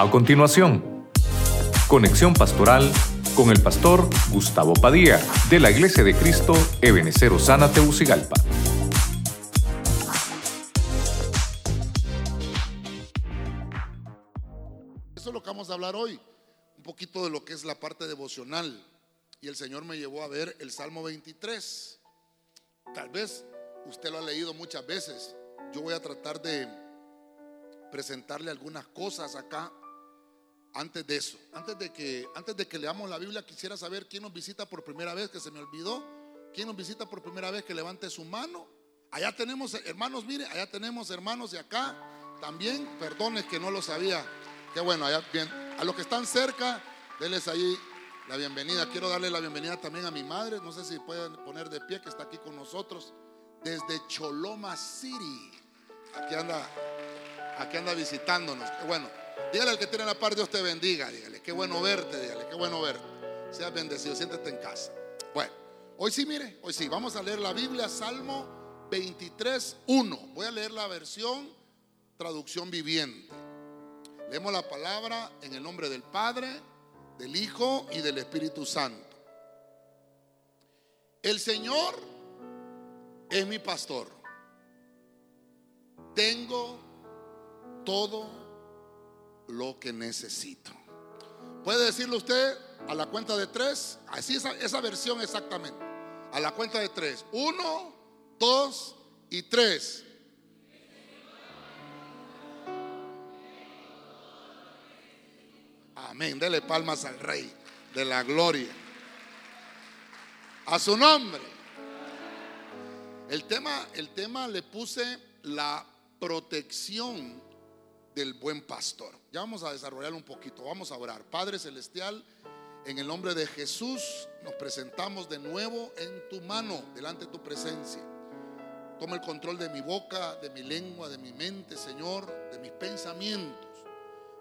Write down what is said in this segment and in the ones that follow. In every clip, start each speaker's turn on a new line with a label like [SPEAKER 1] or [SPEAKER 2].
[SPEAKER 1] A continuación, conexión pastoral con el pastor Gustavo Padilla de la Iglesia de Cristo Ebenecer Osana Teucigalpa.
[SPEAKER 2] Eso es lo que vamos a hablar hoy, un poquito de lo que es la parte devocional. Y el Señor me llevó a ver el Salmo 23. Tal vez usted lo ha leído muchas veces. Yo voy a tratar de presentarle algunas cosas acá antes de eso, antes de que antes de que leamos la Biblia, quisiera saber quién nos visita por primera vez, que se me olvidó. ¿Quién nos visita por primera vez que levante su mano? Allá tenemos hermanos, mire, allá tenemos hermanos de acá también. Perdones que no lo sabía. Qué bueno, allá bien. A los que están cerca, denles ahí la bienvenida. Quiero darle la bienvenida también a mi madre. No sé si pueden poner de pie que está aquí con nosotros desde Choloma City. Aquí anda, aquí anda visitándonos. Bueno. Dígale al que tiene la par, Dios te bendiga. Dígale, qué bueno verte, dígale, qué bueno verte. Seas bendecido, siéntete en casa. Bueno, hoy sí, mire, hoy sí, vamos a leer la Biblia, Salmo 23, 1. Voy a leer la versión traducción viviente. Leemos la palabra en el nombre del Padre, del Hijo y del Espíritu Santo. El Señor es mi pastor. Tengo todo lo que necesito. ¿Puede decirlo usted a la cuenta de tres? Así esa, esa versión exactamente. A la cuenta de tres. Uno, dos y tres. Amén. Dele palmas al Rey de la Gloria. A su nombre. El tema, el tema le puse la protección del buen pastor. Ya vamos a desarrollar un poquito, vamos a orar. Padre Celestial, en el nombre de Jesús nos presentamos de nuevo en tu mano, delante de tu presencia. Toma el control de mi boca, de mi lengua, de mi mente, Señor, de mis pensamientos,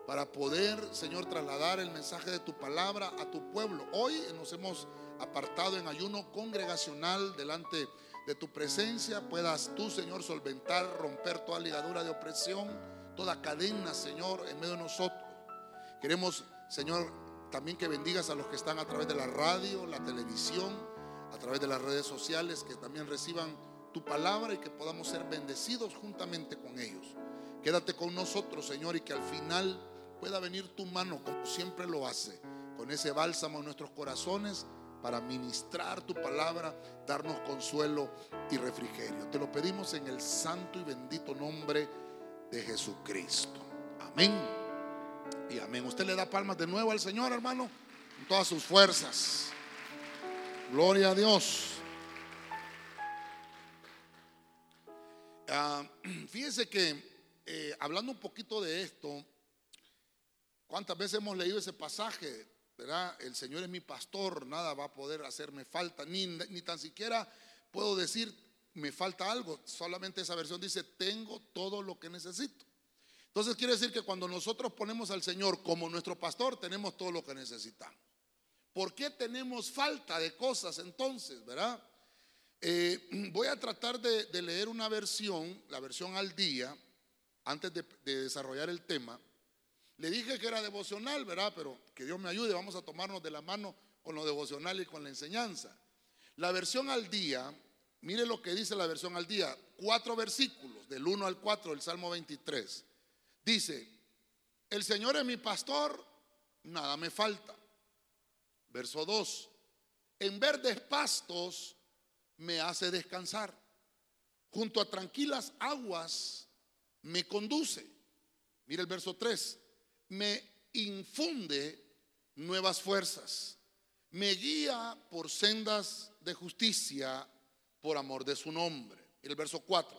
[SPEAKER 2] para poder, Señor, trasladar el mensaje de tu palabra a tu pueblo. Hoy nos hemos apartado en ayuno congregacional delante de tu presencia. Puedas tú, Señor, solventar, romper toda ligadura de opresión toda cadena, Señor, en medio de nosotros. Queremos, Señor, también que bendigas a los que están a través de la radio, la televisión, a través de las redes sociales, que también reciban tu palabra y que podamos ser bendecidos juntamente con ellos. Quédate con nosotros, Señor, y que al final pueda venir tu mano, como siempre lo hace, con ese bálsamo en nuestros corazones para ministrar tu palabra, darnos consuelo y refrigerio. Te lo pedimos en el santo y bendito nombre de Jesucristo. Amén. Y amén. Usted le da palmas de nuevo al Señor, hermano, con todas sus fuerzas. Gloria a Dios. Ah, fíjese que eh, hablando un poquito de esto, ¿cuántas veces hemos leído ese pasaje? ¿Verdad? El Señor es mi pastor, nada va a poder hacerme falta, ni, ni tan siquiera puedo decir me falta algo. Solamente esa versión dice, tengo todo lo que necesito. Entonces quiere decir que cuando nosotros ponemos al Señor como nuestro pastor, tenemos todo lo que necesitamos. ¿Por qué tenemos falta de cosas entonces, verdad? Eh, voy a tratar de, leer una versión, la versión al día, antes de, de desarrollar el tema. Le dije que era devocional, ¿verdad? Pero que Dios me ayude, vamos a tomarnos de la mano con lo devocional y con la enseñanza. La versión al día Mire lo que dice la versión al día, cuatro versículos, del 1 al 4 del Salmo 23. Dice, el Señor es mi pastor, nada me falta. Verso 2, en verdes pastos me hace descansar, junto a tranquilas aguas me conduce. Mire el verso 3, me infunde nuevas fuerzas, me guía por sendas de justicia por amor de su nombre. El verso 4.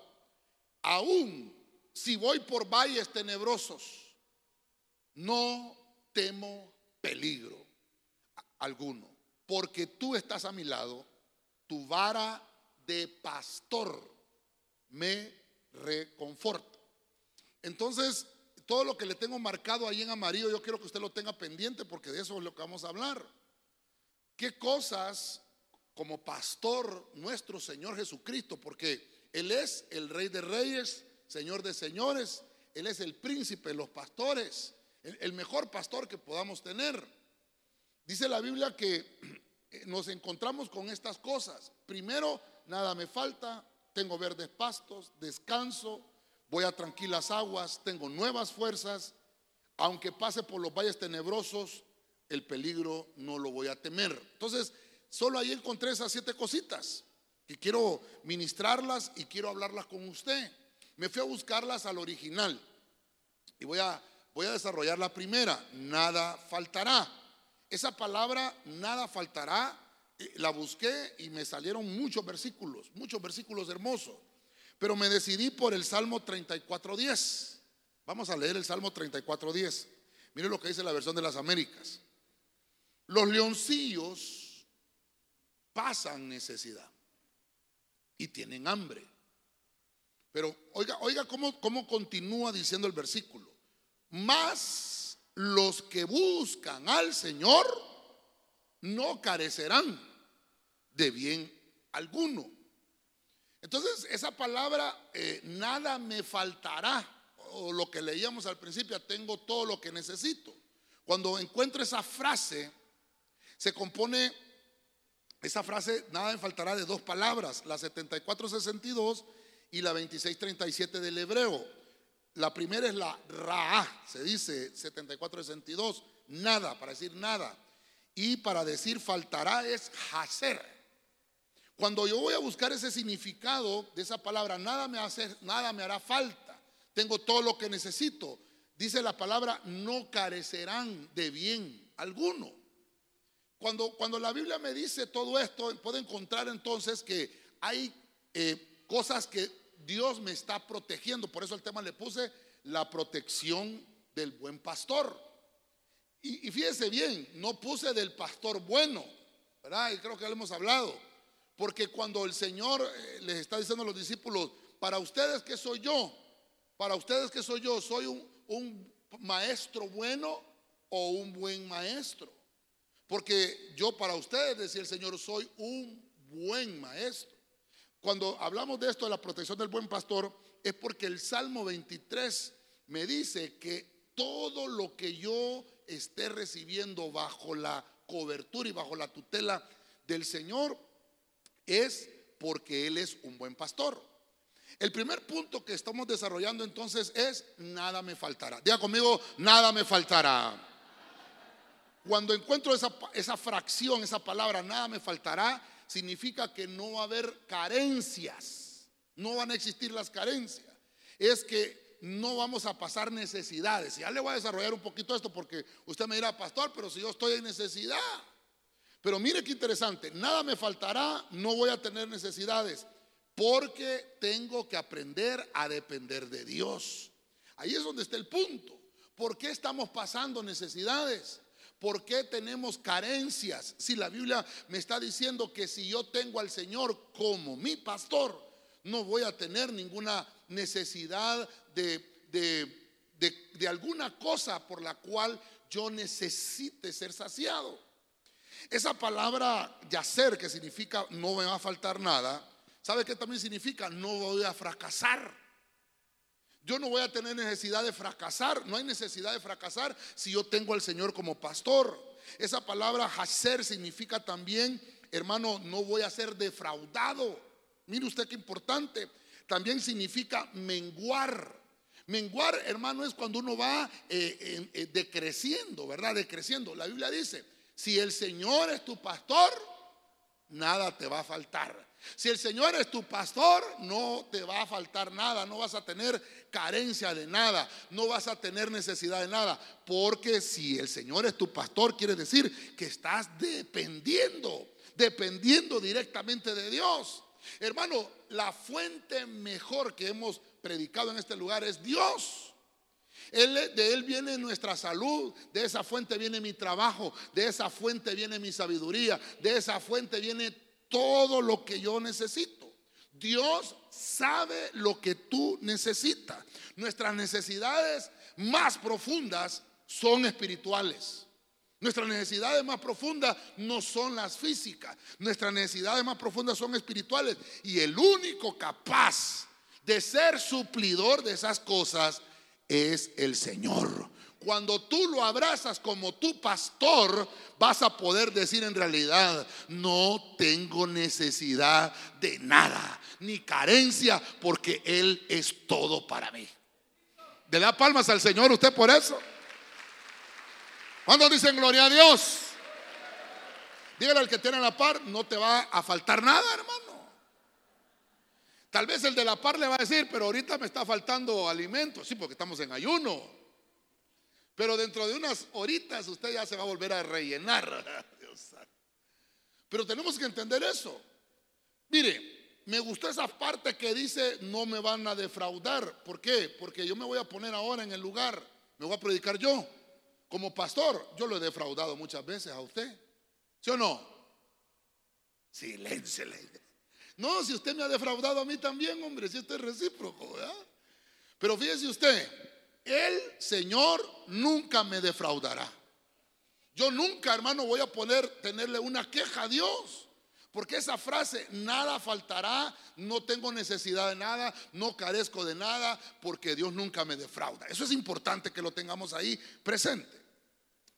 [SPEAKER 2] Aún si voy por valles tenebrosos, no temo peligro alguno, porque tú estás a mi lado, tu vara de pastor me reconforta. Entonces, todo lo que le tengo marcado ahí en amarillo, yo quiero que usted lo tenga pendiente porque de eso es lo que vamos a hablar. ¿Qué cosas como pastor nuestro Señor Jesucristo, porque Él es el Rey de Reyes, Señor de Señores, Él es el príncipe de los pastores, el mejor pastor que podamos tener. Dice la Biblia que nos encontramos con estas cosas. Primero, nada me falta, tengo verdes pastos, descanso, voy a tranquilas aguas, tengo nuevas fuerzas, aunque pase por los valles tenebrosos, el peligro no lo voy a temer. Entonces, solo ahí encontré esas siete cositas y quiero ministrarlas y quiero hablarlas con usted. Me fui a buscarlas al original y voy a, voy a desarrollar la primera, nada faltará. Esa palabra, nada faltará, eh, la busqué y me salieron muchos versículos, muchos versículos hermosos. Pero me decidí por el Salmo 34.10. Vamos a leer el Salmo 34.10. Mire lo que dice la versión de las Américas. Los leoncillos pasan necesidad y tienen hambre. Pero oiga, oiga cómo, cómo continúa diciendo el versículo. Más los que buscan al Señor no carecerán de bien alguno. Entonces, esa palabra, eh, nada me faltará, o lo que leíamos al principio, tengo todo lo que necesito. Cuando encuentro esa frase, se compone, esa frase, nada me faltará de dos palabras, la 7462 y la 2637 del hebreo. La primera es la ra, se dice 7462, nada, para decir nada. Y para decir faltará es hacer. Cuando yo voy a buscar ese significado de esa palabra, nada me, hace, nada me hará falta. Tengo todo lo que necesito. Dice la palabra, no carecerán de bien alguno. Cuando, cuando la Biblia me dice todo esto, puedo encontrar entonces que hay eh, cosas que Dios me está protegiendo. Por eso el tema le puse la protección del buen pastor. Y, y fíjese bien, no puse del pastor bueno, ¿verdad? Y creo que lo hemos hablado. Porque cuando el Señor eh, les está diciendo a los discípulos, para ustedes que soy yo, para ustedes que soy yo, soy un, maestro bueno o un buen maestro. Porque yo para ustedes, decía el Señor, soy un buen maestro. Cuando hablamos de esto de la protección del buen pastor, es porque el Salmo 23 me dice que todo lo que yo esté recibiendo bajo la cobertura y bajo la tutela del Señor, es porque Él es un buen pastor. El primer punto que estamos desarrollando entonces es nada me faltará. Diga conmigo, nada me faltará. Cuando encuentro esa, esa fracción, esa palabra, nada me faltará, significa que no va a haber carencias. No van a existir las carencias. Es que no vamos a pasar necesidades. Ya le voy a desarrollar un poquito esto porque usted me dirá, pastor, pero si yo estoy en necesidad. Pero mire qué interesante, nada me faltará, no voy a tener necesidades, porque tengo que aprender a depender de Dios. Ahí es donde está el punto. ¿Por qué estamos pasando necesidades? ¿Por qué tenemos carencias? Si la Biblia me está diciendo que si yo tengo al Señor como mi pastor, no voy a tener ninguna necesidad de, de, de alguna cosa por la cual yo necesite ser saciado. Esa palabra yacer, que significa no me va a faltar nada, ¿sabe qué también significa? No voy a fracasar. Yo no voy a tener necesidad de fracasar. No hay necesidad de fracasar si yo tengo al Señor como pastor. Esa palabra yacer significa también, hermano, no voy a ser defraudado. Mire usted qué importante. También significa menguar. Menguar, hermano, es cuando uno va eh, eh, decreciendo, ¿verdad? Decreciendo. La Biblia dice, si el Señor es tu pastor, nada te va a faltar. Si el Señor es tu pastor, no te va a faltar nada, no vas a tener carencia de nada, no vas a tener necesidad de nada, porque si el Señor es tu pastor, quiere decir que estás dependiendo, dependiendo directamente de Dios. Hermano, la fuente mejor que hemos predicado en este lugar es Dios de Él viene nuestra salud, de esa fuente viene mi trabajo, de esa fuente viene mi sabiduría, de esa fuente viene todo lo que yo necesito. Dios sabe lo que tú necesitas. Nuestras necesidades más profundas son espirituales. Nuestras necesidades más profundas no son las físicas. Nuestras necesidades más profundas son espirituales. Y el único capaz de ser suplidor de esas cosas es el Señor. Cuando tú lo abrazas como tu pastor, vas a poder decir en realidad, no tengo necesidad de nada, ni carencia, porque Él es todo para mí. ¿Le da palmas al Señor usted por eso? ¿Cuándo dicen gloria a Dios? Dígale al que tiene la par, no te va a faltar nada, hermano. Tal vez el de la par le va a decir, pero ahorita me está faltando alimento. Sí, porque estamos en ayuno. Pero dentro de unas horitas usted ya se va a volver a rellenar. Pero tenemos que entender eso. Mire, me gustó esa parte que dice, no me van a defraudar. ¿Por qué? Porque yo me voy a poner ahora en el lugar, me voy a predicar yo. Como pastor, yo lo he defraudado muchas veces a usted. ¿Sí o no? Silencio. No, si usted me ha defraudado a mí también, hombre, si usted es recíproco. Pero fíjese usted, el Señor nunca me defraudará. Yo nunca, hermano, voy a poner, tenerle una queja a Dios. Porque esa frase, nada faltará, no tengo necesidad de nada, no carezco de nada, porque Dios nunca me defrauda. Eso es importante que lo tengamos ahí presente.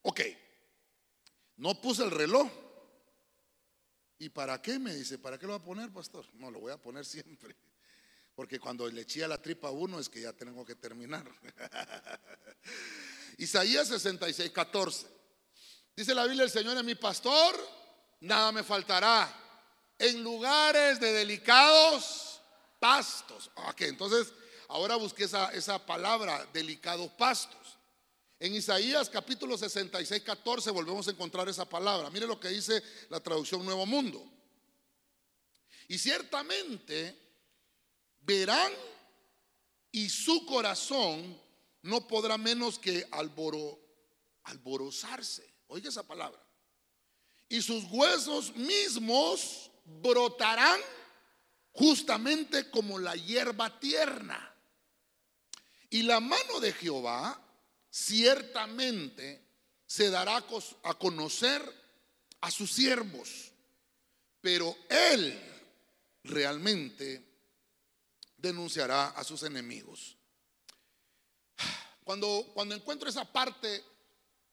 [SPEAKER 2] Ok, no puse el reloj. ¿Y para qué? Me dice, ¿para qué lo va a poner, pastor? No, lo voy a poner siempre. Porque cuando le chía la tripa a uno es que ya tengo que terminar. Isaías 66, 14. Dice la Biblia, el Señor es mi pastor, nada me faltará. En lugares de delicados pastos. Ok, entonces ahora busqué esa, esa palabra, delicados pastos. En Isaías capítulo 66, 14 volvemos a encontrar esa palabra. Mire lo que dice la traducción Nuevo Mundo. Y ciertamente verán y su corazón no podrá menos que alboro, alborozarse. Oiga esa palabra. Y sus huesos mismos brotarán justamente como la hierba tierna. Y la mano de Jehová ciertamente se dará a conocer a sus siervos, pero él realmente denunciará a sus enemigos. Cuando, cuando encuentro esa parte,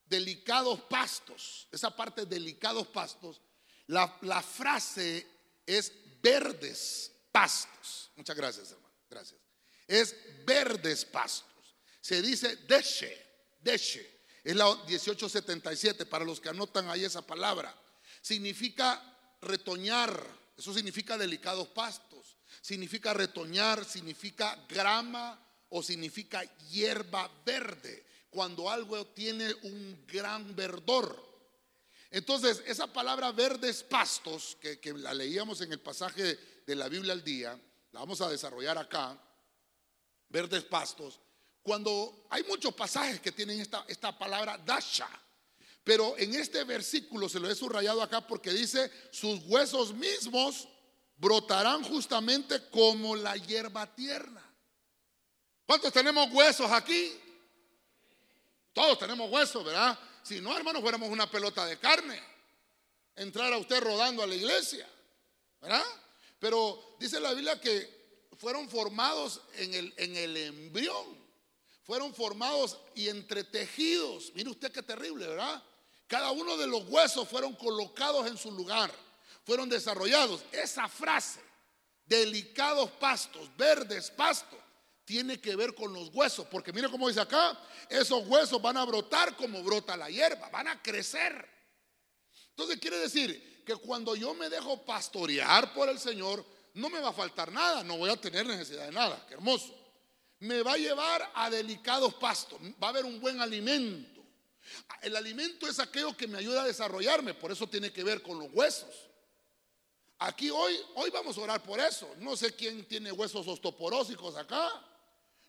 [SPEAKER 2] delicados pastos, esa parte delicados pastos, la, la frase es verdes pastos. Muchas gracias, hermano. Gracias. Es verdes pastos. Se dice deshe. Deshe. Es la 1877, para los que anotan ahí esa palabra. Significa retoñar, eso significa delicados pastos. Significa retoñar, significa grama o significa hierba verde, cuando algo tiene un gran verdor. Entonces, esa palabra verdes pastos, que, que, la leíamos en el pasaje de la Biblia al día, la vamos a desarrollar acá, verdes pastos, cuando hay muchos pasajes que tienen esta, esta palabra dasha, pero en este versículo se lo he subrayado acá porque dice, sus huesos mismos brotarán justamente como la hierba tierna. ¿Cuántos tenemos huesos aquí? Todos tenemos huesos, ¿verdad? Si no, hermano, fuéramos una pelota de carne. Entrar a usted rodando a la iglesia, ¿verdad? Pero dice la Biblia que fueron formados en el, en el embrión fueron formados y entretejidos. Mire usted qué terrible, ¿verdad? Cada uno de los huesos fueron colocados en su lugar, fueron desarrollados. Esa frase, delicados pastos, verdes pastos, tiene que ver con los huesos, porque mire cómo dice acá, esos huesos van a brotar como brota la hierba, van a crecer. Entonces quiere decir que cuando yo me dejo pastorear por el Señor, no me va a faltar nada, no voy a tener necesidad de nada. Qué hermoso me va a llevar a delicados pastos. Va a haber un buen alimento. El alimento es aquello que me ayuda a desarrollarme, por eso tiene que ver con los huesos. Aquí hoy, hoy vamos a orar por eso. No sé quién tiene huesos osteoporósicos acá.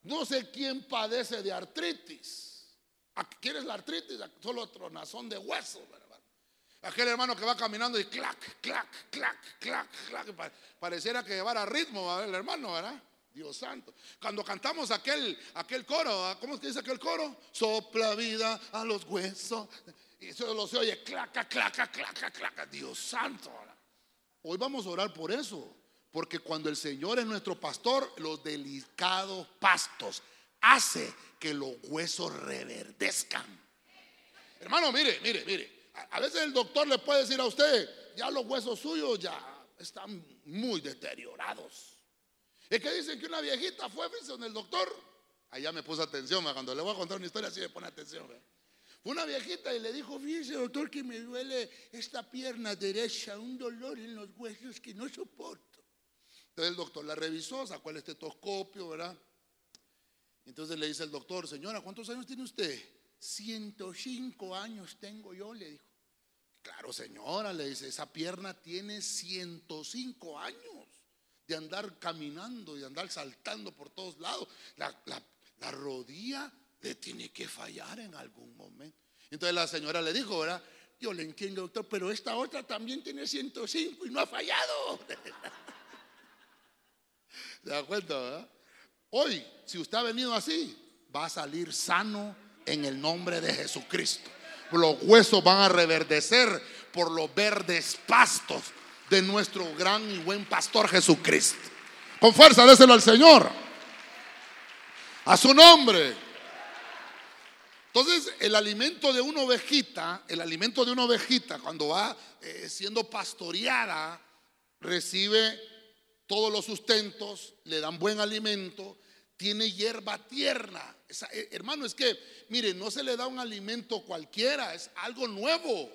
[SPEAKER 2] No sé quién padece de artritis. ¿Quieres la artritis? Solo tronazón de huesos, ¿verdad? Aquel hermano que va caminando y clac, clac, clac, clac, clac. Pareciera que llevara ritmo, el hermano, ¿verdad? Dios santo. Cuando cantamos aquel, aquel coro. ¿cómo es que dice aquel coro? Sopla vida a los huesos. Y eso lo se oye, claca, claca, claca, claca. Dios santo. Hoy vamos a orar por eso. Porque cuando el Señor es nuestro pastor, los delicados pastos hace que los huesos reverdezcan. Hermano, mire, mire, mire. A veces el doctor le puede decir a usted, ya los huesos suyos ya están muy deteriorados. Es que dicen que una viejita fue con el doctor. Allá me puso atención, cuando le voy a contar una historia así me pone atención. Fue una viejita y le dijo, fíjese doctor que me duele esta pierna derecha, un dolor en los huesos que no soporto. Entonces el doctor la revisó, sacó el estetoscopio, ¿verdad? Entonces le dice el doctor, señora, ¿cuántos años tiene usted? 105 años tengo yo, le dijo. Claro, señora, le dice, esa pierna tiene 105 años de andar caminando y de andar saltando por todos lados. La, la rodilla le tiene que fallar en algún momento. Entonces la señora le dijo, ¿verdad? Yo le entiendo, doctor, pero esta otra también tiene 105 y no ha fallado. ¿Se da cuenta, verdad? Hoy, si usted ha venido así, va a salir sano en el nombre de Jesucristo. Los huesos van a reverdecer por los verdes pastos de nuestro gran y buen pastor Jesucristo. Con fuerza, déselo al Señor. A su nombre. Entonces, el alimento de una ovejita, el alimento de una ovejita, cuando va eh, siendo pastoreada, recibe todos los sustentos, le dan buen alimento, tiene hierba tierna. Eh, hermano, es que, mire, no se le da un alimento cualquiera, es algo nuevo.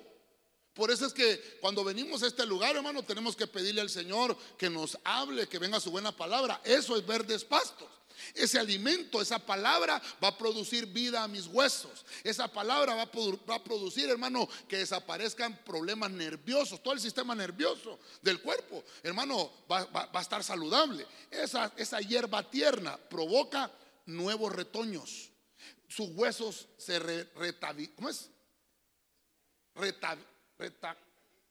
[SPEAKER 2] Por eso es que cuando venimos a este lugar, hermano, tenemos que pedirle al Señor que nos hable, que venga su buena palabra. Eso es verdes pastos. Ese alimento, esa palabra va a producir vida a mis huesos. Esa palabra va a, producir, hermano, que desaparezcan problemas nerviosos, todo el sistema nervioso del cuerpo, hermano, va, a estar saludable. Esa, esa hierba tierna provoca nuevos retoños. Sus huesos se ¿cómo es?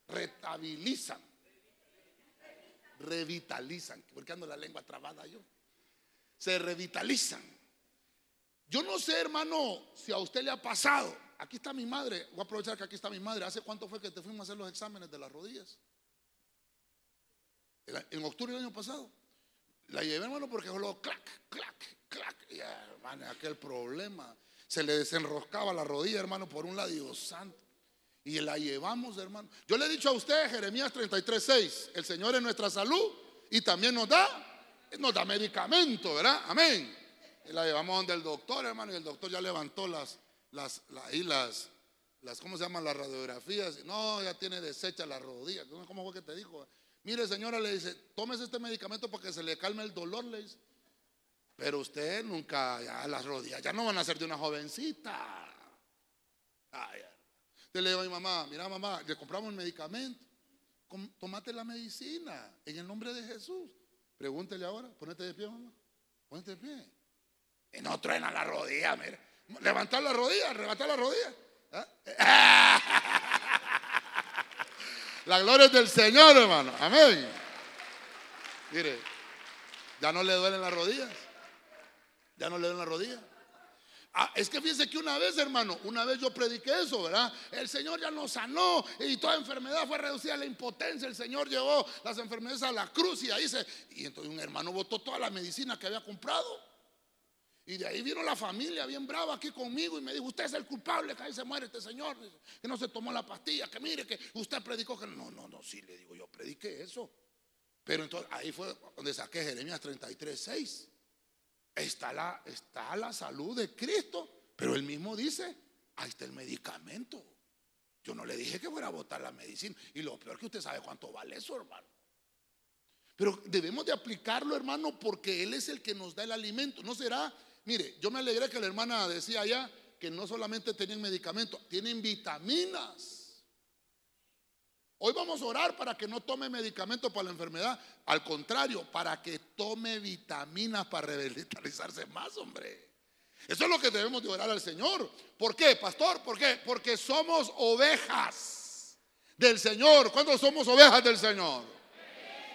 [SPEAKER 2] retabilizan. Revitalizan. Porque ando la lengua trabada yo se revitalizan. Yo no sé, hermano, si a usted le ha pasado. Aquí está mi madre. Voy a aprovechar que aquí está mi madre. ¿Hace cuánto fue que te fuimos a hacer los exámenes de las rodillas? En octubre del año pasado. La llevé, hermano, porque luego clac, clac, clac. Y hermano, aquel problema. Se le desenroscaba la rodilla, hermano, por un lado, Dios santo. Y la llevamos, hermano. Yo le he dicho a usted, Jeremías 33, 6, el Señor es nuestra salud y también nos da nos da medicamento, ¿verdad? Amén. Y la llevamos donde el doctor, hermano, y el doctor ya levantó las, las, las, las, ¿cómo se llaman? Las radiografías. No, ya tiene deshecha la rodilla. ¿Cómo fue que te dijo? Mire, señora, le dice, tómese este medicamento para que se le calme el dolor, le dice. Pero usted nunca, las rodillas ya no van a ser de una jovencita. Ay, le digo a mi mamá, mira mamá, le compramos el medicamento. Tómate la medicina en el nombre de Jesús. Pregúntele ahora, ponete de pie, mamá. Ponete de pie. Y no truena la rodilla, mire. Levantar la rodilla, levantar la rodilla. ¿Ah? La gloria es del Señor, hermano. Amén. Mire, ya no le duelen las rodillas. Ya no le duelen las rodillas. Ah, es que fíjense que una vez, hermano, una vez yo prediqué eso, ¿verdad? El Señor ya nos sanó y toda enfermedad fue reducida a la impotencia. El Señor llevó las enfermedades a la cruz y ahí se. Y entonces un hermano botó toda la medicina que había comprado. Y de ahí vino la familia bien brava aquí conmigo y me dijo: Usted es el culpable, que ahí se muere este señor, que no se tomó la pastilla, que mire que usted predicó que. No, no, no, sí, le digo, yo prediqué eso. Pero entonces ahí fue donde saqué Jeremías 33, 6 está la, está la salud de Cristo, pero él mismo dice, ahí está el medicamento. Yo no le dije que fuera a botar la medicina. Y lo peor que usted sabe cuánto vale eso, hermano. Pero debemos de aplicarlo, hermano, porque Él es el que nos da el alimento. No será, mire, yo me alegré que la hermana decía allá que no solamente tienen medicamento, tienen vitaminas. Hoy vamos a orar para que no tome medicamento para la enfermedad. Al contrario, para que tome vitaminas para revitalizarse más, hombre. Eso es lo que debemos de orar al Señor. ¿Por qué, pastor? ¿Por qué? Porque somos ovejas del Señor. ¿Cuándo somos ovejas del Señor?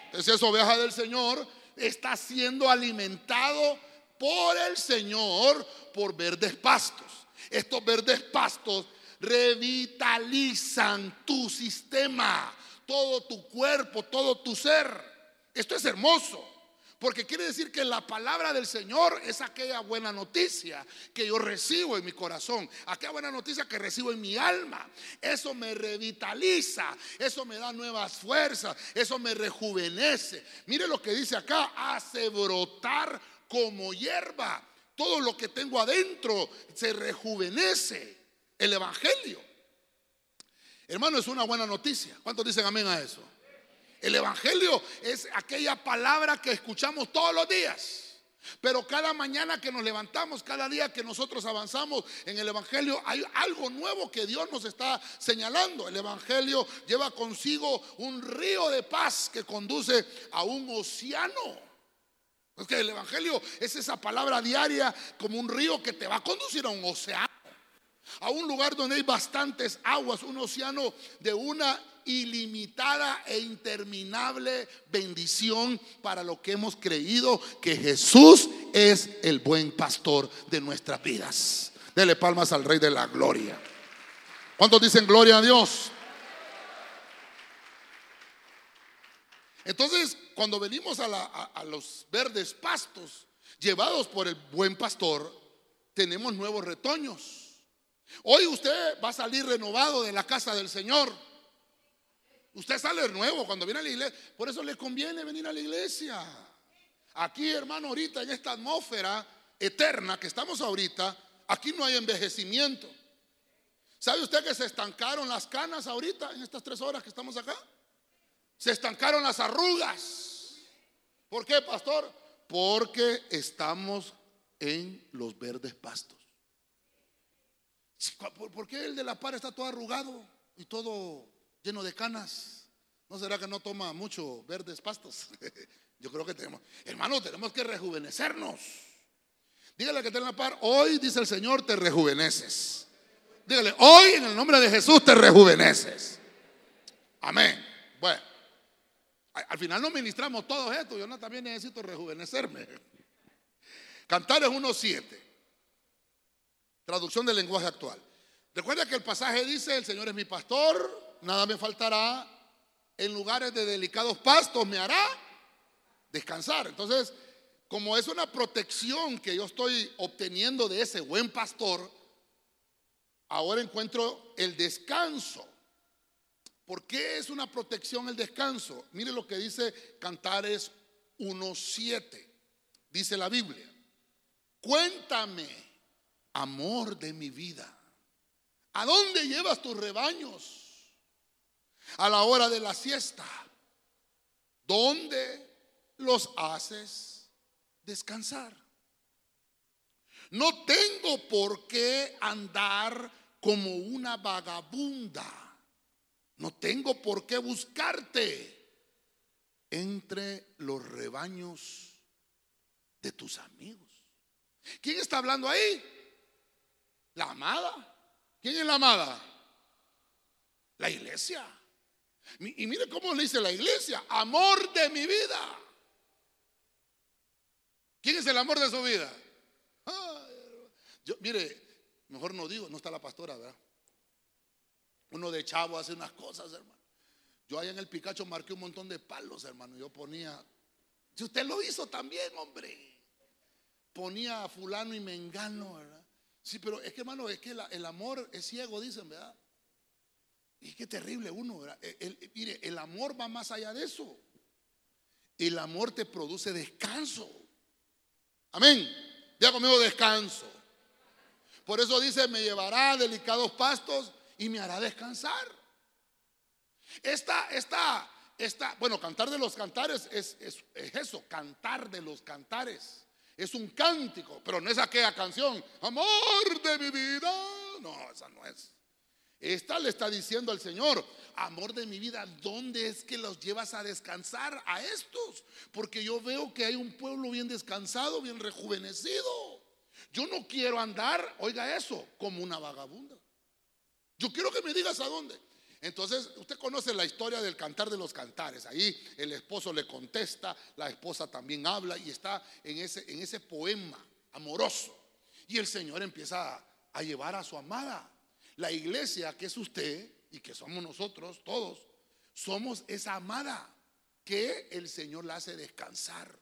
[SPEAKER 2] Entonces, esa oveja del Señor está siendo alimentado por el Señor por verdes pastos. Estos verdes pastos revitalizan tu sistema, todo tu cuerpo, todo tu ser. Esto es hermoso. Porque quiere decir que la palabra del Señor es aquella buena noticia que yo recibo en mi corazón, aquella buena noticia que recibo en mi alma. Eso me revitaliza, eso me da nuevas fuerzas, eso me rejuvenece. Mire lo que dice acá, hace brotar como hierba. Todo lo que tengo adentro se rejuvenece. El Evangelio. Hermano, es una buena noticia. ¿Cuántos dicen amén a eso? El Evangelio es aquella palabra que escuchamos todos los días. Pero cada mañana que nos levantamos, cada día que nosotros avanzamos en el Evangelio, hay algo nuevo que Dios nos está señalando. El Evangelio lleva consigo un río de paz que conduce a un océano. Porque el Evangelio es esa palabra diaria como un río que te va a conducir a un océano. A un lugar donde hay bastantes aguas, un océano de una ilimitada e interminable bendición para lo que hemos creído que Jesús es el buen pastor de nuestras vidas. Dele palmas al Rey de la Gloria. ¿Cuántos dicen gloria a Dios? Entonces, cuando venimos a, a los verdes pastos, llevados por el buen pastor, tenemos nuevos retoños. Hoy usted va a salir renovado de la casa del Señor. Usted sale nuevo cuando viene a la iglesia. Por eso le conviene venir a la iglesia. Aquí, hermano, ahorita en esta atmósfera eterna que estamos ahorita, aquí no hay envejecimiento. ¿Sabe usted que se estancaron las canas ahorita en estas tres horas que estamos acá? Se estancaron las arrugas. ¿Por qué, pastor? Porque estamos en los verdes pastos. ¿Por qué el de la par está todo arrugado y todo lleno de canas? ¿No será que no toma mucho verdes pastos? Yo creo que tenemos. Hermano, tenemos que rejuvenecernos. Dígale que está en la par. Hoy, dice el Señor, te rejuveneces. Dígale, hoy en el nombre de Jesús te rejuveneces. Amén. Bueno, al final no ministramos todo esto. Yo no también necesito rejuvenecerme. Cantar es 1.7. Traducción del lenguaje actual. Recuerda que el pasaje dice, el Señor es mi pastor, nada me faltará, en lugares de delicados pastos me hará descansar. Entonces, como es una protección que yo estoy obteniendo de ese buen pastor, ahora encuentro el descanso. ¿Por qué es una protección el descanso? Mire lo que dice Cantares 1.7. Dice la Biblia. Cuéntame amor de mi vida. ¿A dónde llevas tus rebaños? A la hora de la siesta. ¿Dónde los haces descansar? No tengo por qué andar como una vagabunda. No tengo por qué buscarte entre los rebaños de tus amigos. ¿Quién está hablando ahí? La amada. ¿Quién es la amada? La iglesia. Y mire cómo le dice la iglesia, amor de mi vida. ¿Quién es el amor de su vida? yo, mire, mejor no digo, no está la pastora, ¿verdad? Uno de chavo hace unas cosas, hermano. Yo allá en el Picacho marqué un montón de palos, hermano. Yo ponía, si usted lo hizo también, hombre. Ponía a fulano y mengano, ¿verdad? Sí, pero es que hermano, es que el amor es ciego, dicen, ¿verdad? Y qué terrible uno, ¿verdad? mire, el amor va más allá de eso. El amor te produce descanso. Amén. Ya conmigo descanso. Por eso dice, me llevará delicados pastos y me hará descansar. Esta, esta, esta, bueno, cantar de los cantares es, es eso, cantar de los cantares. Es un cántico, pero no es aquella canción, amor de mi vida. No, esa no es. Esta le está diciendo al Señor, amor de mi vida, ¿dónde es que los llevas a descansar a estos? Porque yo veo que hay un pueblo bien descansado, bien rejuvenecido. Yo no quiero andar, oiga eso, como una vagabunda. Yo quiero que me digas a dónde. Entonces, usted conoce la historia del cantar de los cantares. Ahí el esposo le contesta, la esposa también habla y está en ese, en ese poema amoroso. Y el Señor empieza a, llevar a su amada. La iglesia, que es usted y que somos nosotros todos, somos esa amada que el Señor la hace descansar.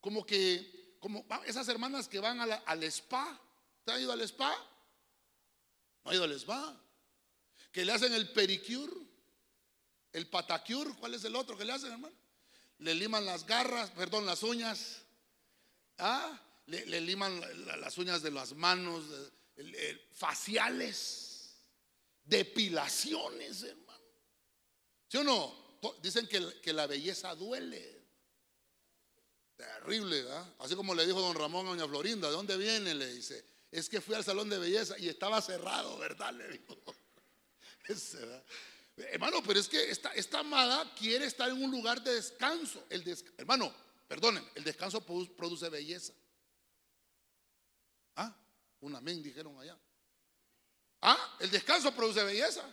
[SPEAKER 2] como que, como esas hermanas que van al spa. ¿Te han ido al spa? ¿No ha ido al spa? Que le hacen el pericure, el patacure, ¿cuál es el otro que le hacen, hermano? Le liman las garras, perdón, las uñas. ¿Ah? Le, liman las uñas de las manos, faciales, depilaciones, hermano. ¿Sí o no? Dicen que, que la belleza duele. Terrible, ¿verdad? Así como le dijo don Ramón a doña Florinda, ¿de dónde viene? Le dice, es que fui al salón de belleza y estaba cerrado, ¿verdad? Le dijo. Hermano, pero es que esta, esta, amada quiere estar en un lugar de descanso. El hermano, perdonen, el descanso produce belleza. Ah, un amén dijeron allá. Ah, el descanso produce belleza.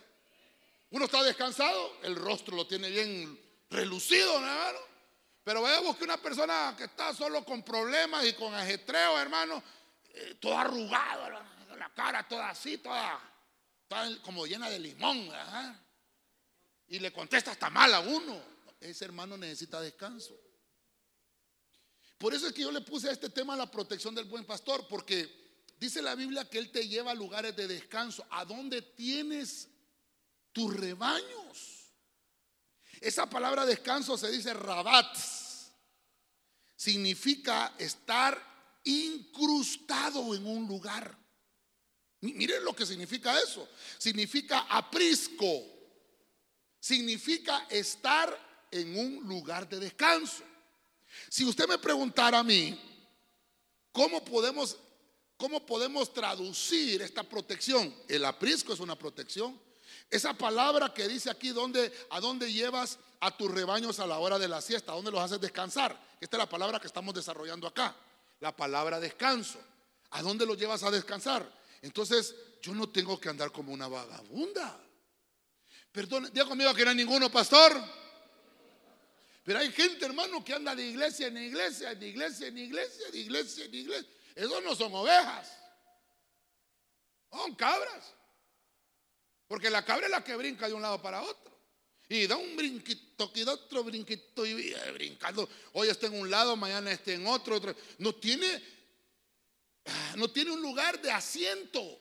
[SPEAKER 2] Uno está descansado, el rostro lo tiene bien relucido, hermano. Pero vemos que una persona que está solo con problemas y con ajetreo, hermano, eh, todo arrugado, la cara toda así, toda, como llena de limón, y le contesta hasta mal a uno. Ese hermano necesita descanso. Por eso es que yo le puse a este tema la protección del buen pastor, porque dice la Biblia que Él te lleva a lugares de descanso, a donde tienes tus rebaños. Esa palabra descanso se dice rabat. Significa estar incrustado en un lugar. Miren lo que significa eso. Significa aprisco. Significa estar en un lugar de descanso. Si usted me preguntara a mí, ¿cómo podemos, cómo podemos traducir esta protección? El aprisco es una protección. Esa palabra que dice aquí, ¿a dónde llevas a tus rebaños a la hora de la siesta? ¿A dónde los haces descansar? Esta es la palabra que estamos desarrollando acá. La palabra descanso. ¿A dónde los llevas a descansar? Entonces, yo no tengo que andar como una vagabunda. Perdón, diga conmigo que no hay ninguno, pastor. Pero hay gente, hermano, que anda de iglesia en iglesia, de iglesia en iglesia, de iglesia en iglesia. Esos no son ovejas. Son cabras. Porque la cabra es la que brinca de un lado para otro. Y da un brinquito, que da otro brinquito y brincando. Hoy está en un lado, mañana está en otro, otro. No tiene, no tiene un lugar de asiento.